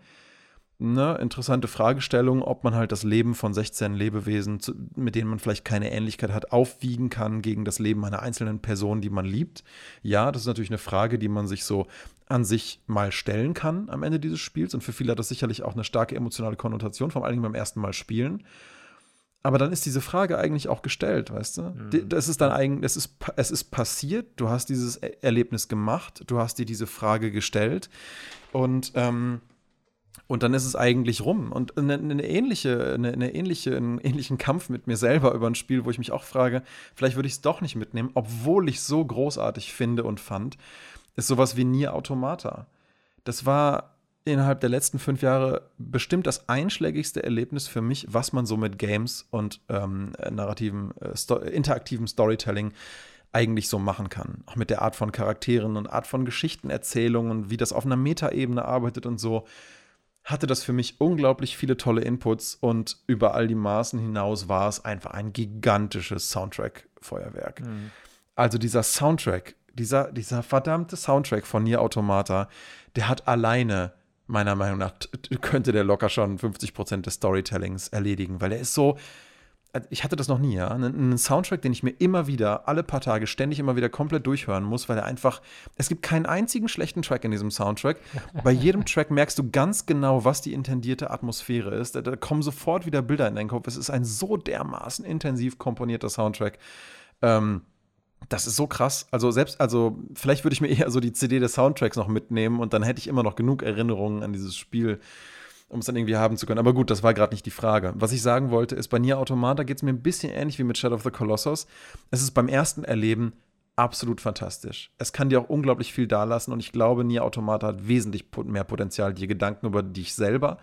ne, interessante Fragestellung, ob man halt das Leben von 16 Lebewesen, mit denen man vielleicht keine Ähnlichkeit hat, aufwiegen kann gegen das Leben einer einzelnen Person, die man liebt. Ja, das ist natürlich eine Frage, die man sich so an sich mal stellen kann am Ende dieses Spiels. Und für viele hat das sicherlich auch eine starke emotionale Konnotation, vor allem beim ersten Mal spielen. Aber dann ist diese Frage eigentlich auch gestellt, weißt du? Mhm. Das ist dann eigentlich, es ist, es ist passiert, du hast dieses Erlebnis gemacht, du hast dir diese Frage gestellt und ähm, und dann ist es eigentlich rum. Und eine, eine ähnliche, eine, eine, ähnliche, einen ähnlichen Kampf mit mir selber über ein Spiel, wo ich mich auch frage, vielleicht würde ich es doch nicht mitnehmen, obwohl ich es so großartig finde und fand, ist sowas wie Nier Automata. Das war innerhalb der letzten fünf Jahre bestimmt das einschlägigste Erlebnis für mich, was man so mit Games und ähm, narrativen, äh, sto interaktivem Storytelling eigentlich so machen kann. Auch mit der Art von Charakteren und Art von Geschichtenerzählungen, wie das auf einer Metaebene arbeitet und so hatte das für mich unglaublich viele tolle Inputs und über all die Maßen hinaus war es einfach ein gigantisches Soundtrack-Feuerwerk. Mhm. Also dieser Soundtrack, dieser, dieser verdammte Soundtrack von Nier Automata, der hat alleine, meiner Meinung nach, könnte der locker schon 50 Prozent des Storytellings erledigen, weil er ist so, ich hatte das noch nie, ja. Einen Soundtrack, den ich mir immer wieder, alle paar Tage, ständig immer wieder komplett durchhören muss, weil er einfach, es gibt keinen einzigen schlechten Track in diesem Soundtrack. Bei jedem Track merkst du ganz genau, was die intendierte Atmosphäre ist. Da, da kommen sofort wieder Bilder in deinen Kopf. Es ist ein so dermaßen intensiv komponierter Soundtrack. Ähm, das ist so krass. Also selbst, also vielleicht würde ich mir eher so die CD des Soundtracks noch mitnehmen und dann hätte ich immer noch genug Erinnerungen an dieses Spiel um es dann irgendwie haben zu können. Aber gut, das war gerade nicht die Frage. Was ich sagen wollte, ist, bei Nier Automata geht es mir ein bisschen ähnlich wie mit Shadow of the Colossus. Es ist beim ersten Erleben absolut fantastisch. Es kann dir auch unglaublich viel dalassen und ich glaube, Nier Automata hat wesentlich mehr Potenzial, dir Gedanken über dich selber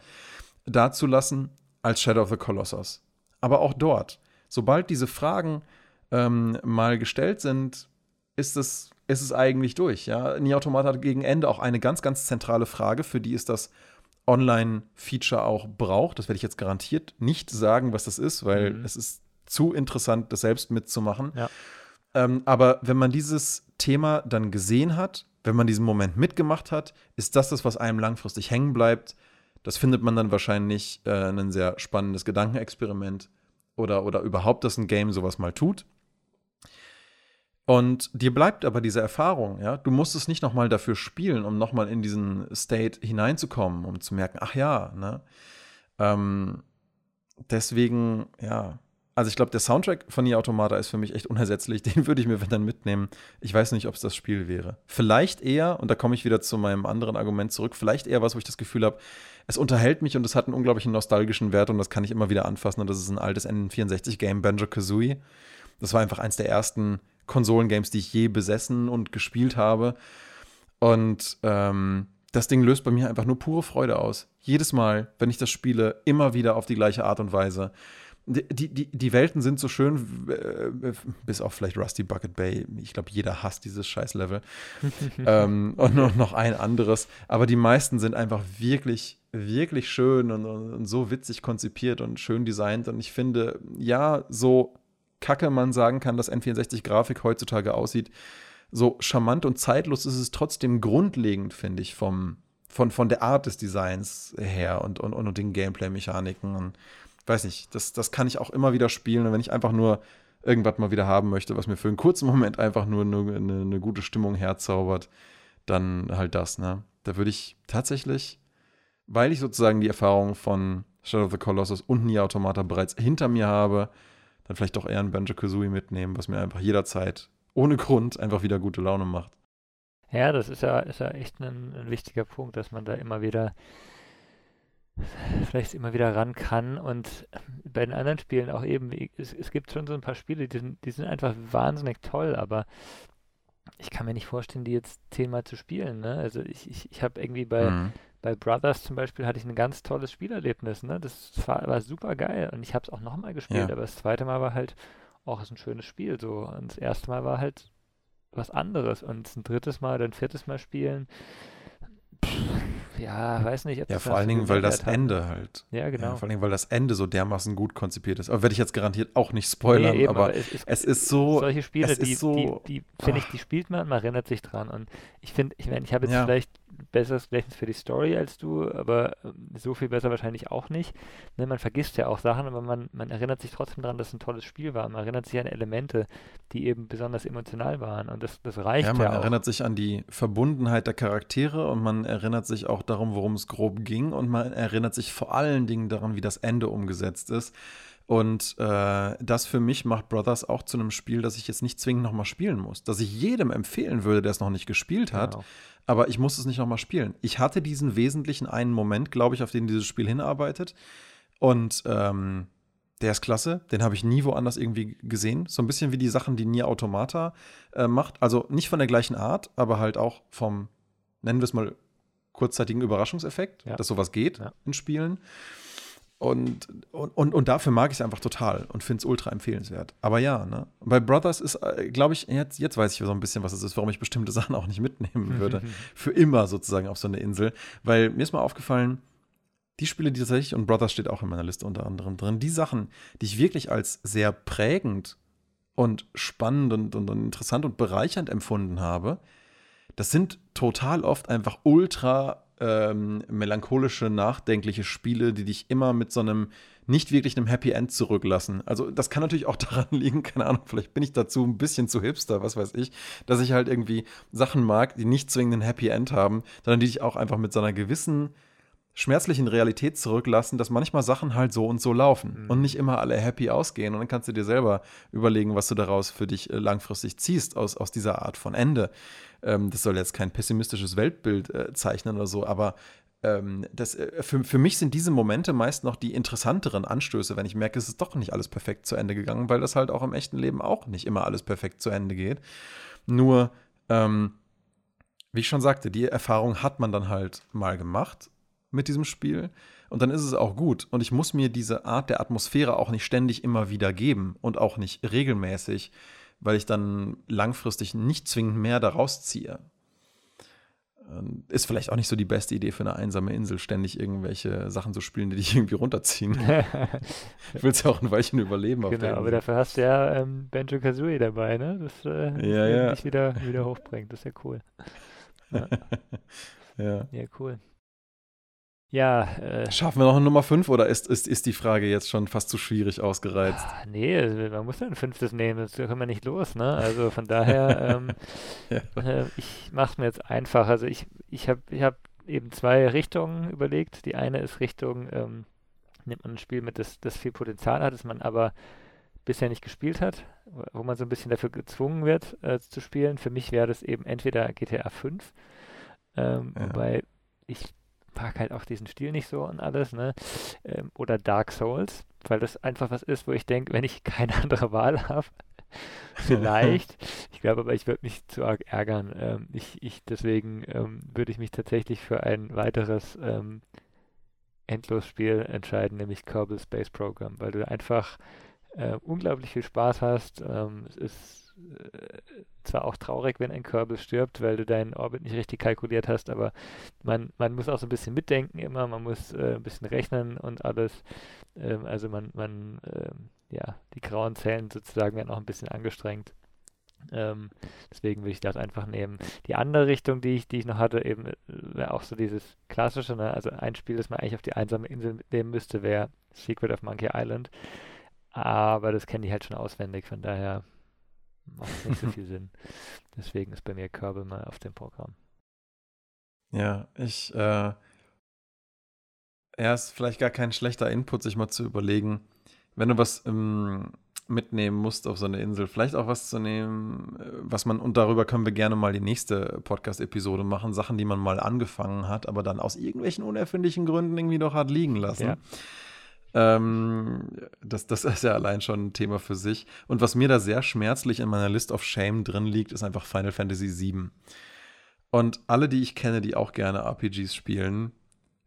dazulassen als Shadow of the Colossus. Aber auch dort, sobald diese Fragen ähm, mal gestellt sind, ist es, ist es eigentlich durch. Ja? Nier Automata hat gegen Ende auch eine ganz, ganz zentrale Frage, für die ist das Online-Feature auch braucht. Das werde ich jetzt garantiert nicht sagen, was das ist, weil mhm. es ist zu interessant, das selbst mitzumachen. Ja. Ähm, aber wenn man dieses Thema dann gesehen hat, wenn man diesen Moment mitgemacht hat, ist das das, was einem langfristig hängen bleibt. Das findet man dann wahrscheinlich äh, ein sehr spannendes Gedankenexperiment oder, oder überhaupt, dass ein Game sowas mal tut. Und dir bleibt aber diese Erfahrung, ja. Du musst es nicht nochmal dafür spielen, um nochmal in diesen State hineinzukommen, um zu merken, ach ja, ne. Ähm, deswegen, ja, also ich glaube, der Soundtrack von Nier Automata ist für mich echt unersetzlich. Den würde ich mir dann mitnehmen. Ich weiß nicht, ob es das Spiel wäre. Vielleicht eher, und da komme ich wieder zu meinem anderen Argument zurück, vielleicht eher was, wo ich das Gefühl habe, es unterhält mich und es hat einen unglaublichen nostalgischen Wert und das kann ich immer wieder anfassen. Und das ist ein altes N64-Game, Banjo Kazooie. Das war einfach eins der ersten Konsolengames, die ich je besessen und gespielt habe. Und ähm, das Ding löst bei mir einfach nur pure Freude aus. Jedes Mal, wenn ich das spiele, immer wieder auf die gleiche Art und Weise. Die, die, die Welten sind so schön, äh, bis auf vielleicht Rusty Bucket Bay. Ich glaube, jeder hasst dieses Scheiß-Level. ähm, und noch, noch ein anderes. Aber die meisten sind einfach wirklich, wirklich schön und, und, und so witzig konzipiert und schön designt. Und ich finde, ja, so kacke man sagen kann, dass N64-Grafik heutzutage aussieht, so charmant und zeitlos ist es trotzdem grundlegend, finde ich, vom, von, von der Art des Designs her und, und, und den Gameplay-Mechaniken. Und weiß nicht, das, das kann ich auch immer wieder spielen. Und wenn ich einfach nur irgendwas mal wieder haben möchte, was mir für einen kurzen Moment einfach nur eine, eine, gute Stimmung herzaubert, dann halt das, ne? Da würde ich tatsächlich, weil ich sozusagen die Erfahrung von Shadow of the Colossus und Nier Automata bereits hinter mir habe, dann vielleicht doch eher ein Banjo Kazooie mitnehmen, was mir einfach jederzeit ohne Grund einfach wieder gute Laune macht. Ja, das ist ja, ist ja echt ein, ein wichtiger Punkt, dass man da immer wieder vielleicht immer wieder ran kann und bei den anderen Spielen auch eben, es, es gibt schon so ein paar Spiele, die sind, die sind einfach wahnsinnig toll, aber ich kann mir nicht vorstellen, die jetzt zehnmal zu spielen. Ne? Also ich, ich, ich habe irgendwie bei, mhm. Bei Brothers zum Beispiel hatte ich ein ganz tolles Spielerlebnis. Ne? Das war, war super geil und ich habe es auch nochmal gespielt, ja. aber das zweite Mal war halt auch oh, ein schönes Spiel so. Und das erste Mal war halt was anderes und ein drittes Mal oder ein viertes Mal spielen ja, weiß nicht. Ja, vor allen Dingen, weil das hat. Ende halt. Ja, genau. Ja, vor allen Dingen, weil das Ende so dermaßen gut konzipiert ist. Aber werde ich jetzt garantiert auch nicht spoilern, nee, eben, aber, aber es, ist, es, ist, so. Solche Spiele, die, so, die, die finde ich, die spielt man, man erinnert sich dran. Und ich finde, ich meine, ich habe jetzt ja. vielleicht besseres Gedächtnis für die Story als du, aber ähm, so viel besser wahrscheinlich auch nicht. Ne, man vergisst ja auch Sachen, aber man, man erinnert sich trotzdem daran, dass es ein tolles Spiel war. Man erinnert sich an Elemente, die eben besonders emotional waren und das, das reicht ja, man ja erinnert sich an die Verbundenheit der Charaktere und man erinnert sich auch darum, worum es grob ging und man erinnert sich vor allen Dingen daran, wie das Ende umgesetzt ist. Und äh, das für mich macht Brothers auch zu einem Spiel, das ich jetzt nicht zwingend nochmal spielen muss. Das ich jedem empfehlen würde, der es noch nicht gespielt hat. Genau aber ich muss es nicht nochmal spielen. Ich hatte diesen wesentlichen einen Moment, glaube ich, auf den dieses Spiel hinarbeitet. Und ähm, der ist klasse. Den habe ich nie woanders irgendwie gesehen. So ein bisschen wie die Sachen, die Nier Automata äh, macht. Also nicht von der gleichen Art, aber halt auch vom, nennen wir es mal, kurzzeitigen Überraschungseffekt, ja. dass sowas geht ja. in Spielen. Und, und, und, dafür mag ich es einfach total und finde es ultra empfehlenswert. Aber ja, ne? Bei Brothers ist, äh, glaube ich, jetzt, jetzt weiß ich so ein bisschen, was es ist, warum ich bestimmte Sachen auch nicht mitnehmen würde. für immer sozusagen auf so eine Insel. Weil mir ist mal aufgefallen, die Spiele, die tatsächlich, und Brothers steht auch in meiner Liste unter anderem drin, die Sachen, die ich wirklich als sehr prägend und spannend und, und, und interessant und bereichernd empfunden habe, das sind total oft einfach ultra ähm, melancholische, nachdenkliche Spiele, die dich immer mit so einem nicht wirklich einem Happy End zurücklassen. Also das kann natürlich auch daran liegen, keine Ahnung, vielleicht bin ich dazu ein bisschen zu hipster, was weiß ich, dass ich halt irgendwie Sachen mag, die nicht zwingend ein Happy End haben, sondern die dich auch einfach mit so einer gewissen schmerzlichen Realität zurücklassen, dass manchmal Sachen halt so und so laufen mhm. und nicht immer alle happy ausgehen. Und dann kannst du dir selber überlegen, was du daraus für dich äh, langfristig ziehst aus, aus dieser Art von Ende. Ähm, das soll jetzt kein pessimistisches Weltbild äh, zeichnen oder so, aber ähm, das, äh, für, für mich sind diese Momente meist noch die interessanteren Anstöße, wenn ich merke, es ist doch nicht alles perfekt zu Ende gegangen, weil das halt auch im echten Leben auch nicht immer alles perfekt zu Ende geht. Nur, ähm, wie ich schon sagte, die Erfahrung hat man dann halt mal gemacht mit diesem Spiel. Und dann ist es auch gut. Und ich muss mir diese Art der Atmosphäre auch nicht ständig immer wieder geben und auch nicht regelmäßig, weil ich dann langfristig nicht zwingend mehr daraus ziehe. Ähm, ist vielleicht auch nicht so die beste Idee für eine einsame Insel, ständig irgendwelche Sachen zu spielen, die dich irgendwie runterziehen. du willst ja auch ein Weilchen überleben. Genau, aber dafür hast du ja ähm, Banjo Kazooie dabei, ne? Das äh, ja, ja. dich wieder, wieder hochbringt. Das ist ja cool. Ja. ja. ja, cool. Ja. Äh, Schaffen wir noch eine Nummer 5 oder ist, ist, ist die Frage jetzt schon fast zu schwierig ausgereizt? Ach, nee, also man muss ja ein fünftes nehmen, das können wir nicht los, ne? Also von daher, ähm, ja. äh, ich mache es mir jetzt einfach. Also ich, ich habe ich hab eben zwei Richtungen überlegt. Die eine ist Richtung, ähm, nimmt man ein Spiel mit, das, das viel Potenzial hat, das man aber bisher nicht gespielt hat, wo man so ein bisschen dafür gezwungen wird äh, zu spielen. Für mich wäre das eben entweder GTA 5, ähm, ja. wobei ich mag halt auch diesen Stil nicht so und alles, ne? Ähm, oder Dark Souls, weil das einfach was ist, wo ich denke, wenn ich keine andere Wahl habe, vielleicht. ich glaube aber, ich würde mich zu arg ärgern. Ähm, ich, ich, deswegen ähm, würde ich mich tatsächlich für ein weiteres ähm, Endlosspiel entscheiden, nämlich Kerbal Space Program, weil du einfach äh, unglaublich viel Spaß hast. Ähm, es ist zwar auch traurig, wenn ein Kerbal stirbt, weil du deinen Orbit nicht richtig kalkuliert hast, aber man, man muss auch so ein bisschen mitdenken immer, man muss äh, ein bisschen rechnen und alles. Ähm, also man, man ähm, ja, die grauen Zellen sozusagen werden auch ein bisschen angestrengt. Ähm, deswegen würde ich das einfach nehmen. Die andere Richtung, die ich, die ich noch hatte, eben äh, wäre auch so dieses klassische, ne? also ein Spiel, das man eigentlich auf die einsame Insel nehmen müsste, wäre Secret of Monkey Island. Aber das kenne ich halt schon auswendig, von daher macht nicht so viel Sinn. Deswegen ist bei mir Kerbal mal auf dem Programm. Ja, ich, äh, er ist vielleicht gar kein schlechter Input, sich mal zu überlegen, wenn du was ähm, mitnehmen musst auf so eine Insel, vielleicht auch was zu nehmen, äh, was man, und darüber können wir gerne mal die nächste Podcast-Episode machen, Sachen, die man mal angefangen hat, aber dann aus irgendwelchen unerfindlichen Gründen irgendwie doch hat liegen lassen. Ja. Ähm, das, das ist ja allein schon ein Thema für sich. Und was mir da sehr schmerzlich in meiner List of Shame drin liegt, ist einfach Final Fantasy VII. Und alle, die ich kenne, die auch gerne RPGs spielen,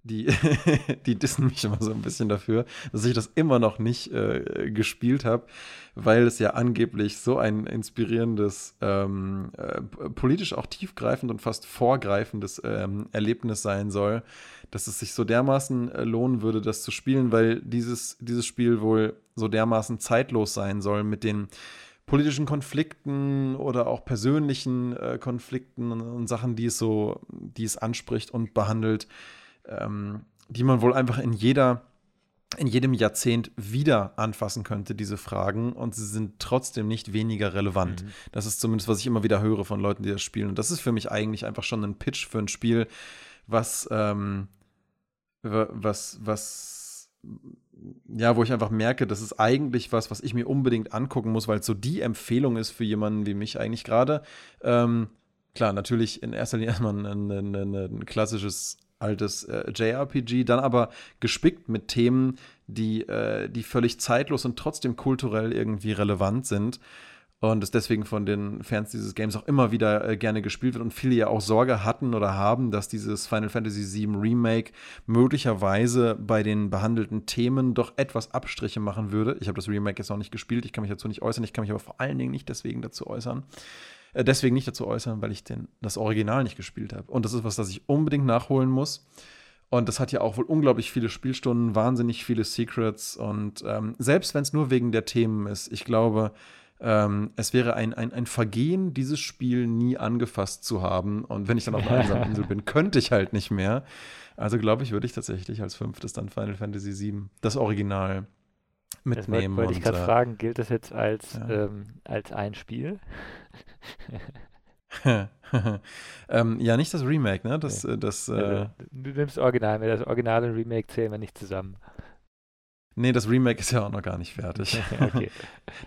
die, die dissen mich immer so ein bisschen dafür, dass ich das immer noch nicht äh, gespielt habe, weil es ja angeblich so ein inspirierendes, ähm, äh, politisch auch tiefgreifend und fast vorgreifendes ähm, Erlebnis sein soll, dass es sich so dermaßen äh, lohnen würde, das zu spielen, weil dieses, dieses Spiel wohl so dermaßen zeitlos sein soll mit den politischen Konflikten oder auch persönlichen äh, Konflikten und, und Sachen, die es so, die es anspricht und behandelt ähm, die man wohl einfach in jeder in jedem Jahrzehnt wieder anfassen könnte, diese Fragen, und sie sind trotzdem nicht weniger relevant. Mhm. Das ist zumindest, was ich immer wieder höre von Leuten, die das spielen. Und das ist für mich eigentlich einfach schon ein Pitch für ein Spiel, was, ähm, was, was, ja, wo ich einfach merke, das ist eigentlich was, was ich mir unbedingt angucken muss, weil es so die Empfehlung ist für jemanden wie mich eigentlich gerade. Ähm, klar, natürlich in erster Linie erstmal ein, ein, ein, ein klassisches altes äh, JRPG, dann aber gespickt mit Themen, die, äh, die völlig zeitlos und trotzdem kulturell irgendwie relevant sind. Und es deswegen von den Fans dieses Games auch immer wieder äh, gerne gespielt wird und viele ja auch Sorge hatten oder haben, dass dieses Final Fantasy VII Remake möglicherweise bei den behandelten Themen doch etwas Abstriche machen würde. Ich habe das Remake jetzt noch nicht gespielt, ich kann mich dazu nicht äußern, ich kann mich aber vor allen Dingen nicht deswegen dazu äußern. Äh, deswegen nicht dazu äußern, weil ich den, das Original nicht gespielt habe. Und das ist was, das ich unbedingt nachholen muss. Und das hat ja auch wohl unglaublich viele Spielstunden, wahnsinnig viele Secrets. Und ähm, selbst wenn es nur wegen der Themen ist, ich glaube, ähm, es wäre ein, ein, ein Vergehen, dieses Spiel nie angefasst zu haben. Und wenn ich dann auf einer einsamen Insel bin, könnte ich halt nicht mehr. Also glaube ich, würde ich tatsächlich als fünftes dann Final Fantasy VII, das Original, mitnehmen. Das wollte ich gerade äh, fragen, gilt das jetzt als, ja. ähm, als ein Spiel? ähm, ja, nicht das Remake, ne? Das, okay. das, also, äh, du nimmst Original, mit das Original und Remake zählen wir nicht zusammen. Nee, das Remake ist ja auch noch gar nicht fertig. okay.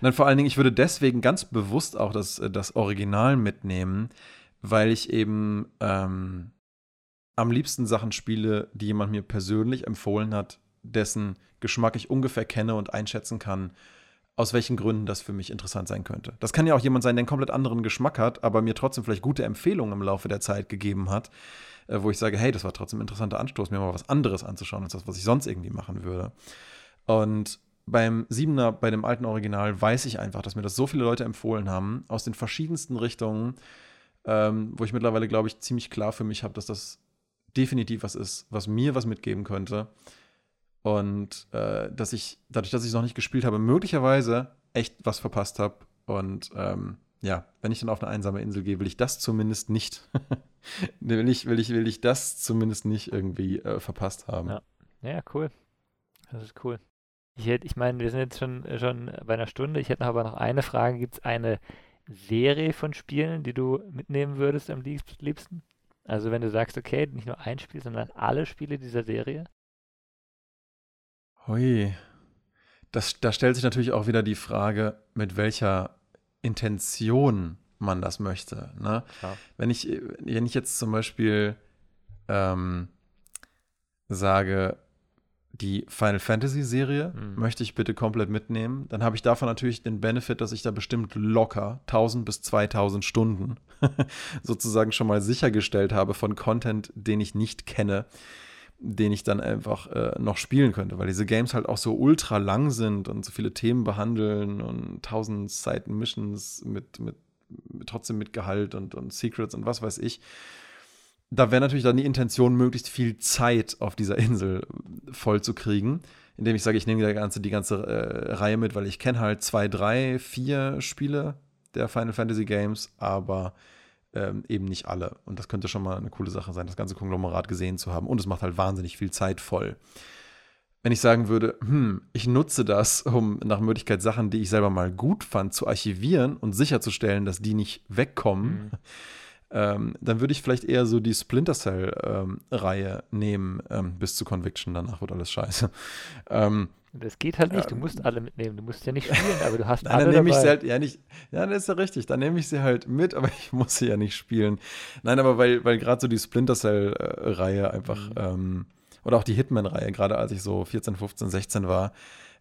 Nein, vor allen Dingen, ich würde deswegen ganz bewusst auch das, äh, das Original mitnehmen, weil ich eben ähm, am liebsten Sachen spiele, die jemand mir persönlich empfohlen hat, dessen Geschmack ich ungefähr kenne und einschätzen kann, aus welchen Gründen das für mich interessant sein könnte. Das kann ja auch jemand sein, der einen komplett anderen Geschmack hat, aber mir trotzdem vielleicht gute Empfehlungen im Laufe der Zeit gegeben hat, äh, wo ich sage, hey, das war trotzdem ein interessanter Anstoß, mir mal was anderes anzuschauen, als das, was ich sonst irgendwie machen würde. Und beim Siebener, bei dem alten Original, weiß ich einfach, dass mir das so viele Leute empfohlen haben, aus den verschiedensten Richtungen, ähm, wo ich mittlerweile, glaube ich, ziemlich klar für mich habe, dass das definitiv was ist, was mir was mitgeben könnte. Und äh, dass ich, dadurch, dass ich es noch nicht gespielt habe, möglicherweise echt was verpasst habe. Und ähm, ja, wenn ich dann auf eine einsame Insel gehe, will ich das zumindest nicht. will, ich, will, ich, will ich das zumindest nicht irgendwie äh, verpasst haben. Ja. ja, cool. Das ist cool. Ich, hätte, ich meine, wir sind jetzt schon, schon bei einer Stunde. Ich hätte aber noch eine Frage. Gibt es eine Serie von Spielen, die du mitnehmen würdest am liebsten? Also wenn du sagst, okay, nicht nur ein Spiel, sondern alle Spiele dieser Serie? Hui. das, da stellt sich natürlich auch wieder die Frage, mit welcher Intention man das möchte. Ne? Wenn, ich, wenn ich jetzt zum Beispiel ähm, sage, die Final Fantasy Serie mhm. möchte ich bitte komplett mitnehmen, dann habe ich davon natürlich den Benefit, dass ich da bestimmt locker 1000 bis 2000 Stunden sozusagen schon mal sichergestellt habe von Content, den ich nicht kenne, den ich dann einfach äh, noch spielen könnte, weil diese Games halt auch so ultra lang sind und so viele Themen behandeln und 1000 Seiten Missions mit, mit, mit trotzdem mit Gehalt und, und Secrets und was weiß ich. Da wäre natürlich dann die Intention, möglichst viel Zeit auf dieser Insel voll zu kriegen, indem ich sage, ich nehme die ganze, die ganze äh, Reihe mit, weil ich kenne halt zwei, drei, vier Spiele der Final Fantasy Games, aber ähm, eben nicht alle. Und das könnte schon mal eine coole Sache sein, das ganze Konglomerat gesehen zu haben. Und es macht halt wahnsinnig viel Zeit voll. Wenn ich sagen würde, hm, ich nutze das, um nach Möglichkeit Sachen, die ich selber mal gut fand, zu archivieren und sicherzustellen, dass die nicht wegkommen, mhm ähm, dann würde ich vielleicht eher so die Splinter Cell-Reihe ähm, nehmen, ähm, bis zu Conviction. Danach wird alles scheiße. Ähm, das geht halt nicht, du musst alle mitnehmen. Du musst ja nicht spielen, aber du hast Nein, alle dann nehme ich sie halt, ja, nicht, ja, das ist ja richtig. Dann nehme ich sie halt mit, aber ich muss sie ja nicht spielen. Nein, aber weil, weil gerade so die Splinter Cell-Reihe einfach, mhm. ähm, oder auch die Hitman-Reihe, gerade als ich so 14, 15, 16 war,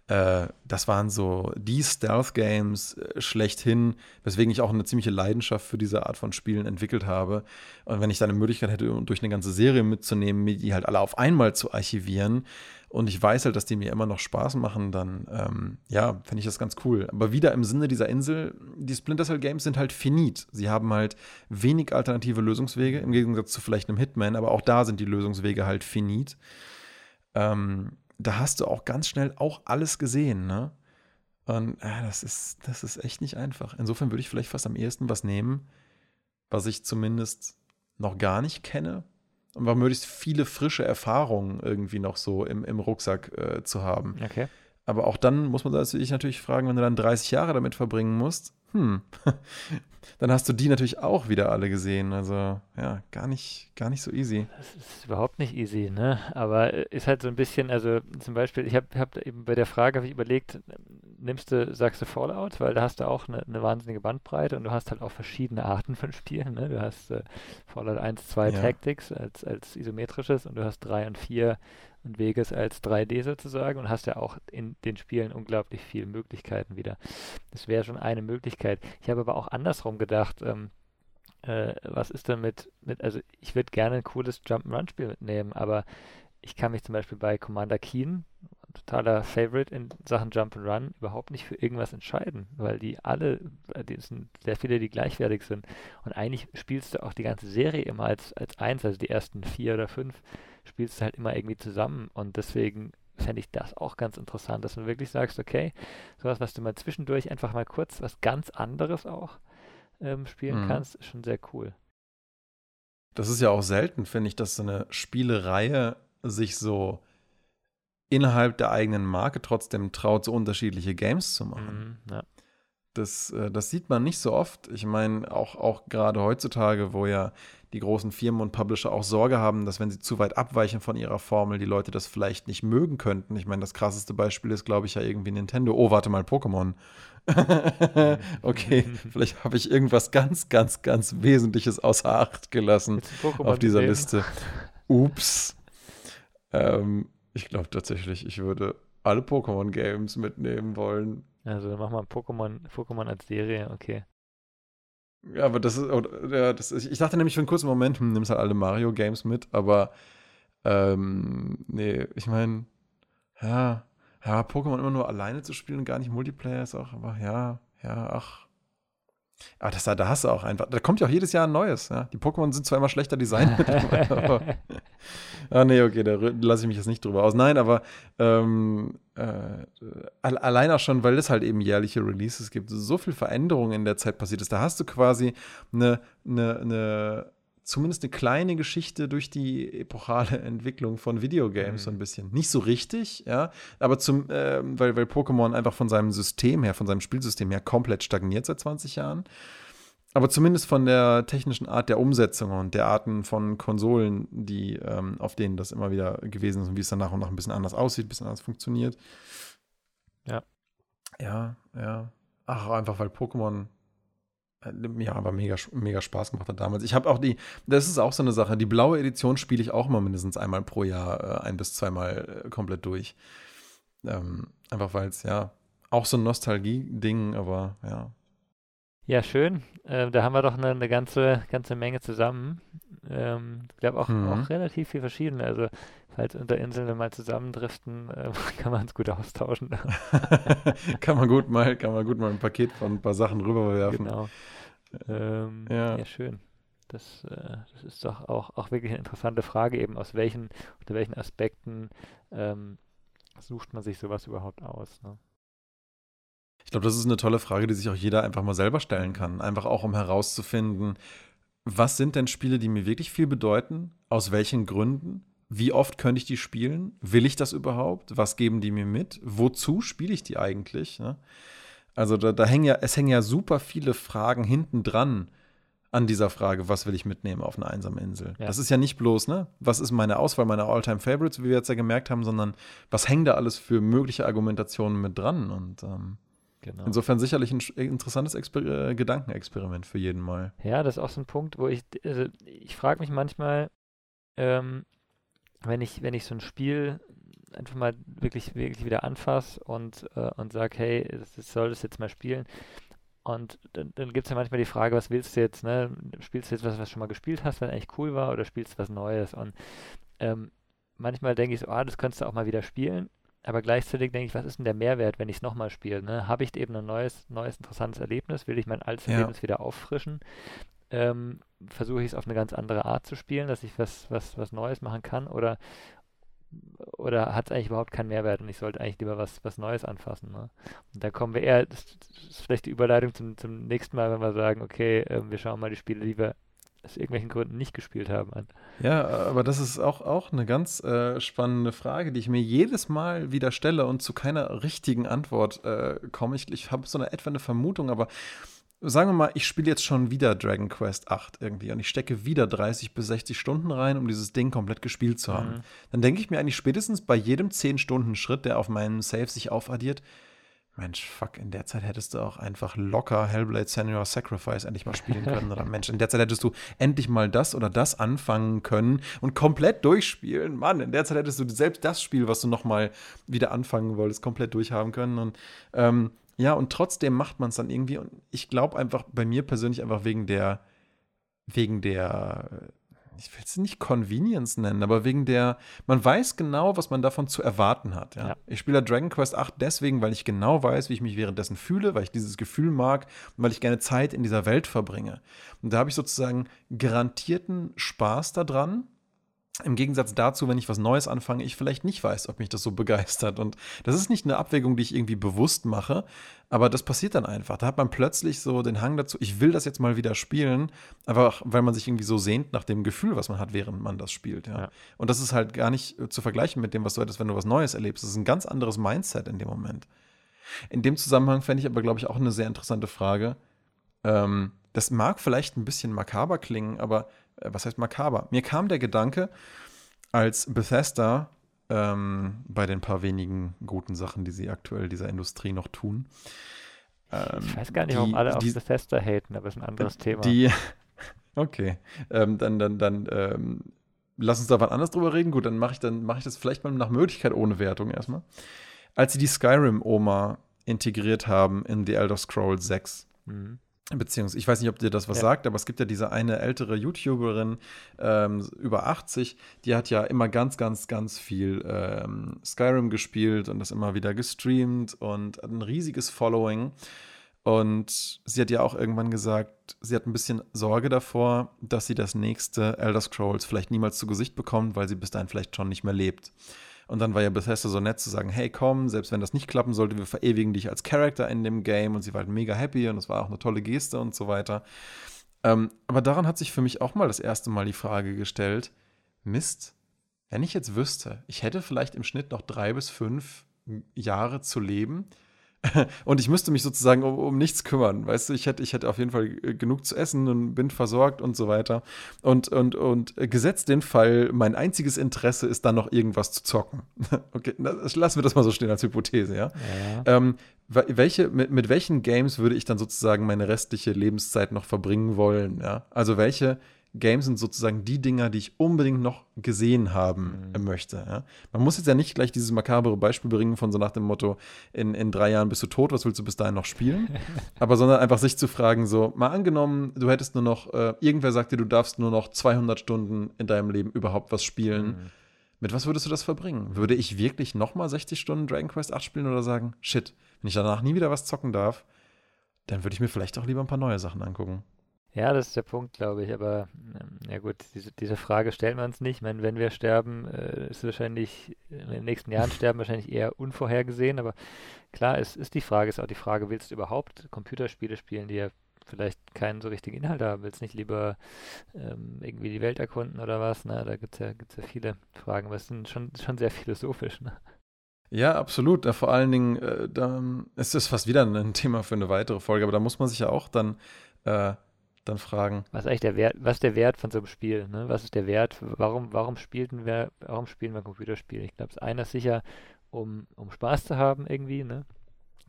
äh, das waren so die Stealth-Games äh, schlechthin, weswegen ich auch eine ziemliche Leidenschaft für diese Art von Spielen entwickelt habe. Und wenn ich dann eine Möglichkeit hätte, durch eine ganze Serie mitzunehmen, die halt alle auf einmal zu archivieren, und ich weiß halt, dass die mir immer noch Spaß machen, dann ähm, ja, fände ich das ganz cool. Aber wieder im Sinne dieser Insel, die Splinter Cell Games sind halt finit. Sie haben halt wenig alternative Lösungswege, im Gegensatz zu vielleicht einem Hitman, aber auch da sind die Lösungswege halt finit. Ähm, da hast du auch ganz schnell auch alles gesehen, ne? Und äh, das, ist, das ist echt nicht einfach. Insofern würde ich vielleicht fast am ehesten was nehmen, was ich zumindest noch gar nicht kenne, um möglichst viele frische Erfahrungen irgendwie noch so im, im Rucksack äh, zu haben. Okay. Aber auch dann muss man sich natürlich fragen, wenn du dann 30 Jahre damit verbringen musst, hm, dann hast du die natürlich auch wieder alle gesehen. Also ja, gar nicht, gar nicht so easy. Das ist überhaupt nicht easy, ne? Aber äh, ist halt so ein bisschen, also zum Beispiel, ich habe hab eben bei der Frage ich überlegt, nimmst du, sagst du Fallout, weil da hast du auch eine, eine, wahnsinnige Bandbreite und du hast halt auch verschiedene Arten von Spielen, ne? Du hast äh, Fallout 1, 2 ja. Tactics als, als isometrisches und du hast 3 und 4 und Vegas als 3D sozusagen und hast ja auch in den Spielen unglaublich viele Möglichkeiten wieder. Das wäre schon eine Möglichkeit. Ich habe aber auch andersrum gedacht, ähm, äh, was ist denn mit, mit also ich würde gerne ein cooles Jump'n'Run-Spiel mitnehmen, aber ich kann mich zum Beispiel bei Commander Keen, totaler Favorite in Sachen Jump'n'Run, überhaupt nicht für irgendwas entscheiden, weil die alle, die sind sehr viele, die gleichwertig sind. Und eigentlich spielst du auch die ganze Serie immer als, als eins, also die ersten vier oder fünf spielst du halt immer irgendwie zusammen. Und deswegen fände ich das auch ganz interessant, dass du wirklich sagst, okay, sowas, was du mal zwischendurch einfach mal kurz was ganz anderes auch ähm, spielen mhm. kannst, ist schon sehr cool. Das ist ja auch selten, finde ich, dass so eine Spielereihe sich so innerhalb der eigenen Marke trotzdem traut, so unterschiedliche Games zu machen. Mhm, ja. Das, äh, das sieht man nicht so oft. Ich meine, auch, auch gerade heutzutage, wo ja die großen Firmen und Publisher auch Sorge haben, dass wenn sie zu weit abweichen von ihrer Formel, die Leute das vielleicht nicht mögen könnten. Ich meine, das krasseste Beispiel ist, glaube ich, ja irgendwie Nintendo. Oh, warte mal, Pokémon. okay, vielleicht habe ich irgendwas ganz, ganz, ganz Wesentliches außer Acht gelassen auf dieser Liste. Ups. Ähm, ich glaube tatsächlich, ich würde alle Pokémon-Games mitnehmen wollen. Also mach mal Pokémon, Pokémon als Serie, okay. Ja, aber das ist, ja, das ist, ich dachte nämlich für einen kurzen Moment, hm, nimmst halt alle Mario-Games mit, aber ähm, nee, ich meine, ja, ja, Pokémon immer nur alleine zu spielen und gar nicht Multiplayer ist auch, aber ja, ja, ach, aber das, da hast du auch einfach, da kommt ja auch jedes Jahr ein neues. Ja? Die Pokémon sind zwar immer schlechter designt, aber. ah, nee, okay, da lasse ich mich jetzt nicht drüber aus. Nein, aber ähm, äh, allein auch schon, weil es halt eben jährliche Releases gibt, so viel Veränderung in der Zeit passiert ist. Da hast du quasi eine, eine, eine zumindest eine kleine Geschichte durch die epochale Entwicklung von Videogames mhm. so ein bisschen. Nicht so richtig, ja, aber zum, äh, weil, weil Pokémon einfach von seinem System her, von seinem Spielsystem her komplett stagniert seit 20 Jahren. Aber zumindest von der technischen Art der Umsetzung und der Arten von Konsolen, die ähm, auf denen das immer wieder gewesen ist und wie es dann nach und nach ein bisschen anders aussieht, ein bisschen anders funktioniert. Ja. Ja, ja. Ach, einfach weil Pokémon äh, mir aber mega, mega Spaß gemacht hat damals. Ich habe auch die, das ist auch so eine Sache, die blaue Edition spiele ich auch immer mindestens einmal pro Jahr, äh, ein bis zweimal äh, komplett durch. Ähm, einfach weil es ja auch so ein Nostalgie-Ding, aber ja. Ja, schön. Äh, da haben wir doch eine, eine, ganze, ganze Menge zusammen. Ähm, ich glaube auch, mhm. auch relativ viel verschiedene. Also, falls unter Inseln mal zusammendriften, äh, kann man es gut austauschen. kann man gut mal, kann man gut mal ein Paket von ein paar Sachen rüberwerfen. Genau. Ähm, ja. ja. schön. Das, äh, das ist doch auch, auch wirklich eine interessante Frage, eben aus welchen, unter welchen Aspekten ähm, sucht man sich sowas überhaupt aus. Ne? Ich glaube, das ist eine tolle Frage, die sich auch jeder einfach mal selber stellen kann. Einfach auch, um herauszufinden, was sind denn Spiele, die mir wirklich viel bedeuten? Aus welchen Gründen? Wie oft könnte ich die spielen? Will ich das überhaupt? Was geben die mir mit? Wozu spiele ich die eigentlich? Ne? Also da, da hängen ja, es hängen ja super viele Fragen hinten dran an dieser Frage, was will ich mitnehmen auf eine einsame Insel. Ja. Das ist ja nicht bloß, ne, was ist meine Auswahl meiner Alltime favorites wie wir jetzt ja gemerkt haben, sondern was hängt da alles für mögliche Argumentationen mit dran und ähm, Genau. Insofern sicherlich ein interessantes Exper äh, Gedankenexperiment für jeden Mal. Ja, das ist auch so ein Punkt, wo ich, also ich frage mich manchmal, ähm, wenn ich, wenn ich so ein Spiel einfach mal wirklich, wirklich wieder anfasse und, äh, und sage, hey, das, das soll das jetzt mal spielen. Und dann, dann gibt es ja manchmal die Frage, was willst du jetzt, ne? Spielst du jetzt was, was du schon mal gespielt hast, wenn eigentlich cool war, oder spielst du was Neues? Und ähm, manchmal denke ich so, ah, das könntest du auch mal wieder spielen. Aber gleichzeitig denke ich, was ist denn der Mehrwert, wenn ich es nochmal spiele? Ne? Habe ich eben ein neues, neues, interessantes Erlebnis? Will ich mein altes ja. Erlebnis wieder auffrischen? Ähm, Versuche ich es auf eine ganz andere Art zu spielen, dass ich was, was, was Neues machen kann? Oder, oder hat es eigentlich überhaupt keinen Mehrwert und ich sollte eigentlich lieber was, was Neues anfassen? Ne? Und da kommen wir eher, das, ist vielleicht die Überleitung zum, zum nächsten Mal, wenn wir sagen, okay, äh, wir schauen mal die Spiele, die wir aus irgendwelchen Gründen nicht gespielt haben an. Ja, aber das ist auch, auch eine ganz äh, spannende Frage, die ich mir jedes Mal wieder stelle und zu keiner richtigen Antwort äh, komme. Ich, ich habe so eine etwa eine Vermutung, aber sagen wir mal, ich spiele jetzt schon wieder Dragon Quest 8 irgendwie und ich stecke wieder 30 bis 60 Stunden rein, um dieses Ding komplett gespielt zu haben. Mhm. Dann denke ich mir eigentlich spätestens bei jedem 10-Stunden-Schritt, der auf meinem Save sich aufaddiert, Mensch, fuck, in der Zeit hättest du auch einfach locker Hellblade Senior Sacrifice endlich mal spielen können. Oder Mensch, in der Zeit hättest du endlich mal das oder das anfangen können und komplett durchspielen. Mann, in der Zeit hättest du selbst das Spiel, was du noch mal wieder anfangen wolltest, komplett durchhaben können. Und ähm, ja, und trotzdem macht man es dann irgendwie. Und ich glaube einfach bei mir persönlich einfach wegen der, wegen der ich will es nicht Convenience nennen, aber wegen der, man weiß genau, was man davon zu erwarten hat. Ja? Ja. Ich spiele Dragon Quest 8 deswegen, weil ich genau weiß, wie ich mich währenddessen fühle, weil ich dieses Gefühl mag und weil ich gerne Zeit in dieser Welt verbringe. Und da habe ich sozusagen garantierten Spaß daran, im Gegensatz dazu, wenn ich was Neues anfange, ich vielleicht nicht weiß, ob mich das so begeistert. Und das ist nicht eine Abwägung, die ich irgendwie bewusst mache, aber das passiert dann einfach. Da hat man plötzlich so den Hang dazu, ich will das jetzt mal wieder spielen, einfach weil man sich irgendwie so sehnt nach dem Gefühl, was man hat, während man das spielt. Ja. ja. Und das ist halt gar nicht äh, zu vergleichen mit dem, was du hättest, wenn du was Neues erlebst. Das ist ein ganz anderes Mindset in dem Moment. In dem Zusammenhang fände ich aber, glaube ich, auch eine sehr interessante Frage. Ähm, das mag vielleicht ein bisschen makaber klingen, aber was heißt makaber? Mir kam der Gedanke, als Bethesda ähm, bei den paar wenigen guten Sachen, die sie aktuell dieser Industrie noch tun. Ähm, ich weiß gar nicht, die, warum alle auf die, Bethesda haten, aber ist ein anderes äh, Thema. Die, okay, ähm, dann, dann, dann ähm, lass uns da was anderes drüber reden. Gut, dann mache ich, mach ich das vielleicht mal nach Möglichkeit ohne Wertung erstmal. Als sie die Skyrim-Oma integriert haben in The Elder Scrolls 6, mhm. Beziehungsweise, ich weiß nicht, ob dir das was ja. sagt, aber es gibt ja diese eine ältere YouTuberin, ähm, über 80, die hat ja immer ganz, ganz, ganz viel ähm, Skyrim gespielt und das immer wieder gestreamt und ein riesiges Following. Und sie hat ja auch irgendwann gesagt, sie hat ein bisschen Sorge davor, dass sie das nächste Elder Scrolls vielleicht niemals zu Gesicht bekommt, weil sie bis dahin vielleicht schon nicht mehr lebt. Und dann war ja Bethesda so nett zu sagen, hey komm, selbst wenn das nicht klappen sollte, wir verewigen dich als Character in dem Game. Und sie war halt mega happy und es war auch eine tolle Geste und so weiter. Ähm, aber daran hat sich für mich auch mal das erste Mal die Frage gestellt, Mist, wenn ich jetzt wüsste, ich hätte vielleicht im Schnitt noch drei bis fünf Jahre zu leben, und ich müsste mich sozusagen um, um, nichts kümmern. Weißt du, ich hätte, ich hätte auf jeden Fall äh, genug zu essen und bin versorgt und so weiter. Und, und, und gesetzt den Fall, mein einziges Interesse ist dann noch irgendwas zu zocken. okay, lassen wir das mal so stehen als Hypothese, ja. ja. Ähm, welche, mit, mit welchen Games würde ich dann sozusagen meine restliche Lebenszeit noch verbringen wollen, ja? Also welche Games sind sozusagen die Dinger, die ich unbedingt noch gesehen haben mhm. möchte. Ja? Man muss jetzt ja nicht gleich dieses makabere Beispiel bringen von so nach dem Motto, in, in drei Jahren bist du tot, was willst du bis dahin noch spielen? Aber sondern einfach sich zu fragen, so mal angenommen, du hättest nur noch, äh, irgendwer sagt dir, du darfst nur noch 200 Stunden in deinem Leben überhaupt was spielen. Mhm. Mit was würdest du das verbringen? Würde ich wirklich nochmal 60 Stunden Dragon Quest 8 spielen oder sagen, shit, wenn ich danach nie wieder was zocken darf, dann würde ich mir vielleicht auch lieber ein paar neue Sachen angucken. Ja, das ist der Punkt, glaube ich. Aber ähm, ja gut, diese, diese Frage stellen wir uns nicht. Ich meine, wenn wir sterben, äh, ist wahrscheinlich in den nächsten Jahren sterben wahrscheinlich eher unvorhergesehen. Aber klar, es ist die Frage, ist auch die Frage, willst du überhaupt Computerspiele spielen, die ja vielleicht keinen so richtigen Inhalt haben? Willst du nicht lieber ähm, irgendwie die Welt erkunden oder was? Na, da gibt es ja, gibt's ja viele Fragen, aber es sind schon, schon sehr philosophisch. Ne? Ja, absolut. Da vor allen Dingen, äh, da, es ist fast wieder ein Thema für eine weitere Folge, aber da muss man sich ja auch dann äh, dann fragen. Was ist eigentlich der Wert, was der Wert von so einem Spiel? Ne? Was ist der Wert? Warum, warum spielten wir, warum spielen wir Computerspiele? Ich glaube, das eine ist sicher, um, um Spaß zu haben irgendwie, ne?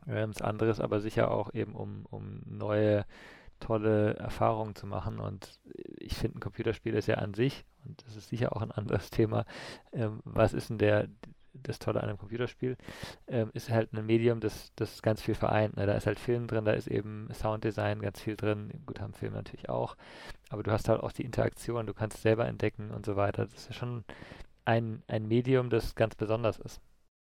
Ähm, das andere ist aber sicher auch eben, um, um neue tolle Erfahrungen zu machen. Und ich finde, ein Computerspiel ist ja an sich, und das ist sicher auch ein anderes Thema, ähm, was ist denn der, das Tolle an einem Computerspiel, ähm, ist halt ein Medium, das, das ganz viel vereint. Ne? Da ist halt Film drin, da ist eben Sounddesign ganz viel drin. Gut, haben Filme natürlich auch. Aber du hast halt auch die Interaktion, du kannst selber entdecken und so weiter. Das ist ja schon ein, ein Medium, das ganz besonders ist.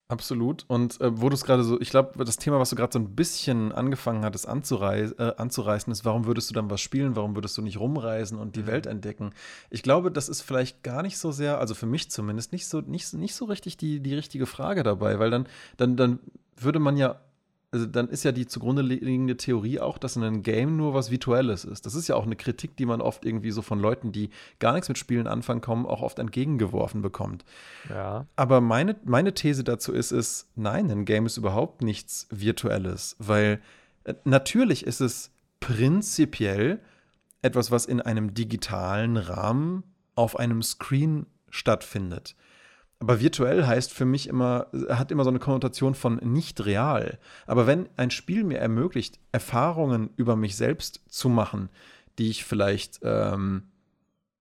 Absolut. Und äh, wo du es gerade so, ich glaube, das Thema, was du gerade so ein bisschen angefangen hattest anzureis äh, anzureißen, ist, warum würdest du dann was spielen? Warum würdest du nicht rumreisen und die mhm. Welt entdecken? Ich glaube, das ist vielleicht gar nicht so sehr, also für mich zumindest, nicht so, nicht, nicht so richtig die, die richtige Frage dabei, weil dann, dann, dann würde man ja also dann ist ja die zugrunde liegende Theorie auch, dass ein Game nur was Virtuelles ist. Das ist ja auch eine Kritik, die man oft irgendwie so von Leuten, die gar nichts mit Spielen anfangen kommen, auch oft entgegengeworfen bekommt. Ja. Aber meine, meine These dazu ist, ist, nein, ein Game ist überhaupt nichts Virtuelles, weil äh, natürlich ist es prinzipiell etwas, was in einem digitalen Rahmen auf einem Screen stattfindet. Aber virtuell heißt für mich immer, hat immer so eine Konnotation von nicht real. Aber wenn ein Spiel mir ermöglicht, Erfahrungen über mich selbst zu machen, die ich vielleicht, ähm,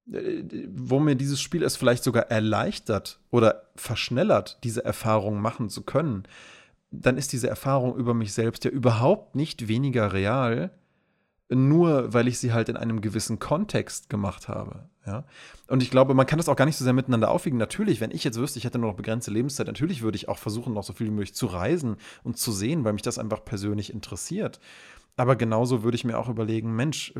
wo mir dieses Spiel es vielleicht sogar erleichtert oder verschnellert, diese Erfahrung machen zu können, dann ist diese Erfahrung über mich selbst ja überhaupt nicht weniger real, nur weil ich sie halt in einem gewissen Kontext gemacht habe. Ja? Und ich glaube, man kann das auch gar nicht so sehr miteinander aufwiegen. Natürlich, wenn ich jetzt wüsste, ich hätte nur noch begrenzte Lebenszeit, natürlich würde ich auch versuchen, noch so viel wie möglich zu reisen und zu sehen, weil mich das einfach persönlich interessiert. Aber genauso würde ich mir auch überlegen, Mensch,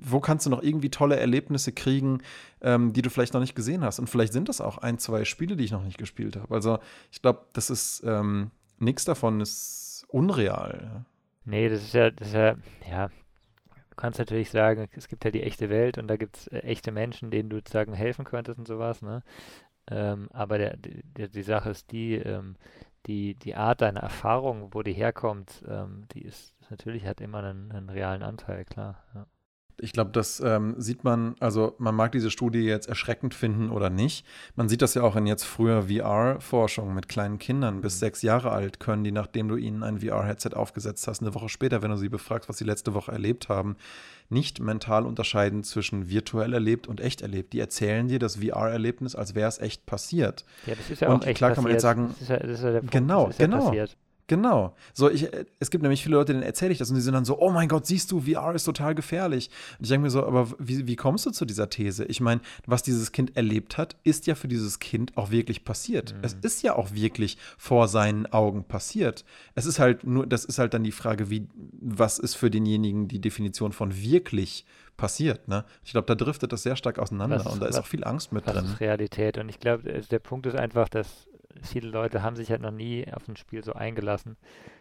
wo kannst du noch irgendwie tolle Erlebnisse kriegen, ähm, die du vielleicht noch nicht gesehen hast? Und vielleicht sind das auch ein, zwei Spiele, die ich noch nicht gespielt habe. Also ich glaube, das ist ähm, nichts davon ist unreal. Nee, das ist ja, das ist ja, ja, kannst natürlich sagen, es gibt ja die echte Welt und da gibt es äh, echte Menschen, denen du sozusagen helfen könntest und sowas, ne? Ähm, aber der, der, die Sache ist die, ähm, die, die Art deiner Erfahrung, wo die herkommt, ähm, die ist natürlich hat immer einen, einen realen Anteil, klar. Ja. Ich glaube, das ähm, sieht man, also man mag diese Studie jetzt erschreckend finden oder nicht. Man sieht das ja auch in jetzt früher VR-Forschung mit kleinen Kindern. Bis mhm. sechs Jahre alt können die, nachdem du ihnen ein VR-Headset aufgesetzt hast, eine Woche später, wenn du sie befragst, was sie letzte Woche erlebt haben, nicht mental unterscheiden zwischen virtuell erlebt und echt erlebt. Die erzählen dir das VR-Erlebnis, als wäre es echt passiert. Ja, das ist ja und auch echt klar passiert. kann man jetzt sagen, das ist ja, das ist ja der Punkt. genau, genau. Ja Genau. So, ich, es gibt nämlich viele Leute, denen erzähle ich das und die sind dann so, oh mein Gott, siehst du, VR ist total gefährlich. Und ich denke mir so, aber wie, wie kommst du zu dieser These? Ich meine, was dieses Kind erlebt hat, ist ja für dieses Kind auch wirklich passiert. Mhm. Es ist ja auch wirklich vor seinen Augen passiert. Es ist halt nur, das ist halt dann die Frage, wie, was ist für denjenigen die Definition von wirklich passiert. Ne? Ich glaube, da driftet das sehr stark auseinander was, und da ist auch viel Angst mit was drin. Ist Realität. Und ich glaube, der Punkt ist einfach, dass viele Leute haben sich halt noch nie auf ein Spiel so eingelassen,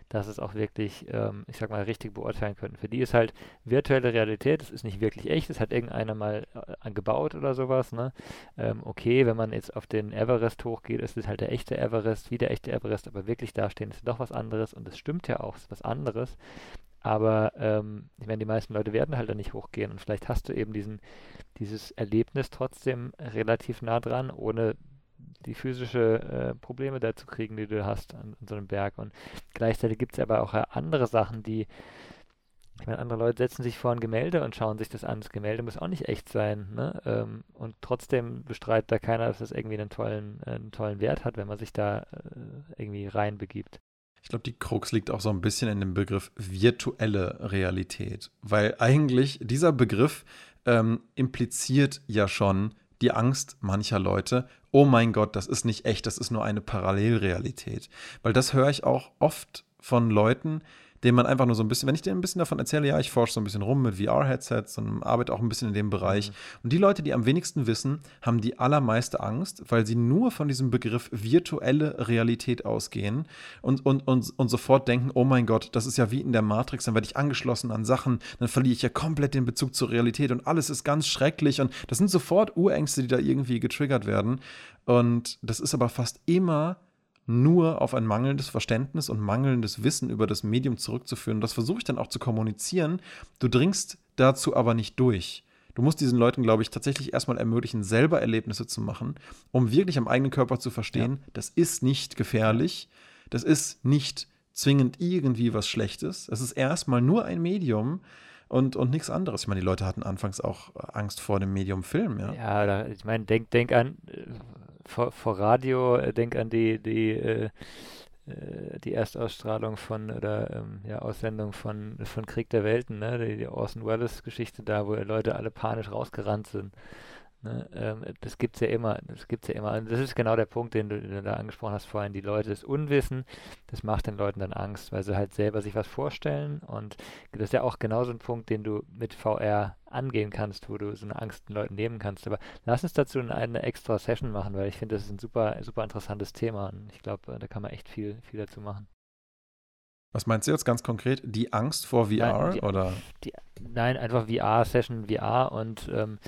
dass es auch wirklich, ähm, ich sag mal, richtig beurteilen könnten. Für die ist halt virtuelle Realität, es ist nicht wirklich echt, es hat irgendeiner mal äh, gebaut oder sowas, ne? Ähm, okay, wenn man jetzt auf den Everest hochgeht, ist es halt der echte Everest, wie der echte Everest, aber wirklich dastehen ist doch was anderes und es stimmt ja auch, es ist was anderes. Aber ähm, ich meine, die meisten Leute werden halt da nicht hochgehen und vielleicht hast du eben diesen, dieses Erlebnis trotzdem relativ nah dran, ohne die physische äh, Probleme da zu kriegen, die du hast an, an so einem Berg. Und gleichzeitig gibt es aber auch äh, andere Sachen, die, ich meine, andere Leute setzen sich vor ein Gemälde und schauen sich das an. Das Gemälde muss auch nicht echt sein. Ne? Ähm, und trotzdem bestreitet da keiner, dass das irgendwie einen tollen, äh, einen tollen Wert hat, wenn man sich da äh, irgendwie reinbegibt. Ich glaube, die Krux liegt auch so ein bisschen in dem Begriff virtuelle Realität, weil eigentlich dieser Begriff ähm, impliziert ja schon die Angst mancher Leute, oh mein Gott, das ist nicht echt, das ist nur eine Parallelrealität. Weil das höre ich auch oft von Leuten, den man einfach nur so ein bisschen, wenn ich dir ein bisschen davon erzähle, ja, ich forsche so ein bisschen rum mit VR-Headsets und arbeite auch ein bisschen in dem Bereich. Mhm. Und die Leute, die am wenigsten wissen, haben die allermeiste Angst, weil sie nur von diesem Begriff virtuelle Realität ausgehen und, und, und, und sofort denken, oh mein Gott, das ist ja wie in der Matrix, dann werde ich angeschlossen an Sachen, dann verliere ich ja komplett den Bezug zur Realität und alles ist ganz schrecklich. Und das sind sofort Urängste, die da irgendwie getriggert werden. Und das ist aber fast immer nur auf ein mangelndes Verständnis und mangelndes Wissen über das Medium zurückzuführen. Das versuche ich dann auch zu kommunizieren. Du dringst dazu aber nicht durch. Du musst diesen Leuten, glaube ich, tatsächlich erstmal ermöglichen, selber Erlebnisse zu machen, um wirklich am eigenen Körper zu verstehen, ja. das ist nicht gefährlich, das ist nicht zwingend irgendwie was Schlechtes. Es ist erstmal nur ein Medium und, und nichts anderes. Ich meine, die Leute hatten anfangs auch Angst vor dem Medium Film, ja. Ja, ich meine, denk, denk an, vor, vor Radio, äh, denk an die, die, äh, äh, die Erstausstrahlung von oder ähm, ja, Aussendung von, von Krieg der Welten, ne? die, die Orson Welles-Geschichte da, wo Leute alle panisch rausgerannt sind. Ne, ähm, das gibt es ja immer, das gibt's ja immer. Und das ist genau der Punkt, den du, den du, da angesprochen hast vorhin. Die Leute das Unwissen, das macht den Leuten dann Angst, weil sie halt selber sich was vorstellen. Und das ist ja auch genauso ein Punkt, den du mit VR angehen kannst, wo du so eine Angst den Leuten nehmen kannst. Aber lass uns dazu eine extra Session machen, weil ich finde, das ist ein super, super interessantes Thema. Und ich glaube, da kann man echt viel, viel dazu machen. Was meinst du jetzt ganz konkret? Die Angst vor VR nein, die, oder? Die, nein, einfach VR-Session, VR und ähm,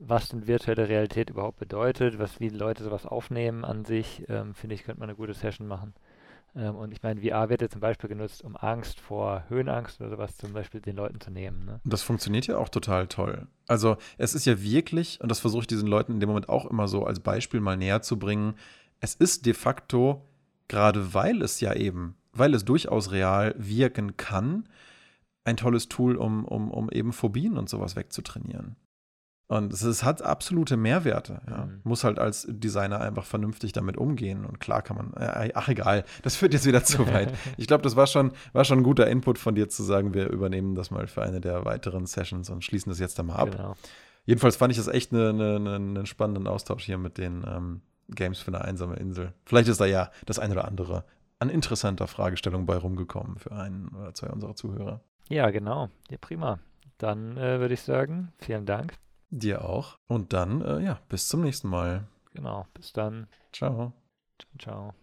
was denn virtuelle Realität überhaupt bedeutet, was wie Leute sowas aufnehmen an sich, ähm, finde ich, könnte man eine gute Session machen. Ähm, und ich meine, VR wird ja zum Beispiel genutzt, um Angst vor Höhenangst oder sowas zum Beispiel den Leuten zu nehmen. Ne? Und das funktioniert ja auch total toll. Also es ist ja wirklich, und das versuche ich diesen Leuten in dem Moment auch immer so als Beispiel mal näher zu bringen, es ist de facto, gerade weil es ja eben, weil es durchaus real wirken kann, ein tolles Tool, um, um, um eben Phobien und sowas wegzutrainieren. Und es, es, hat absolute Mehrwerte. Ja. Mhm. Muss halt als Designer einfach vernünftig damit umgehen. Und klar kann man, äh, ach egal, das führt jetzt wieder zu weit. ich glaube, das war schon, war schon ein guter Input von dir zu sagen, wir übernehmen das mal für eine der weiteren Sessions und schließen das jetzt da mal ab. Genau. Jedenfalls fand ich das echt einen eine, eine, eine spannenden Austausch hier mit den ähm, Games für eine einsame Insel. Vielleicht ist da ja das eine oder andere an interessanter Fragestellung bei rumgekommen für einen oder zwei unserer Zuhörer. Ja, genau. Ja, prima. Dann äh, würde ich sagen, vielen Dank. Dir auch. Und dann, äh, ja, bis zum nächsten Mal. Genau, bis dann. Ciao. Ciao, ciao.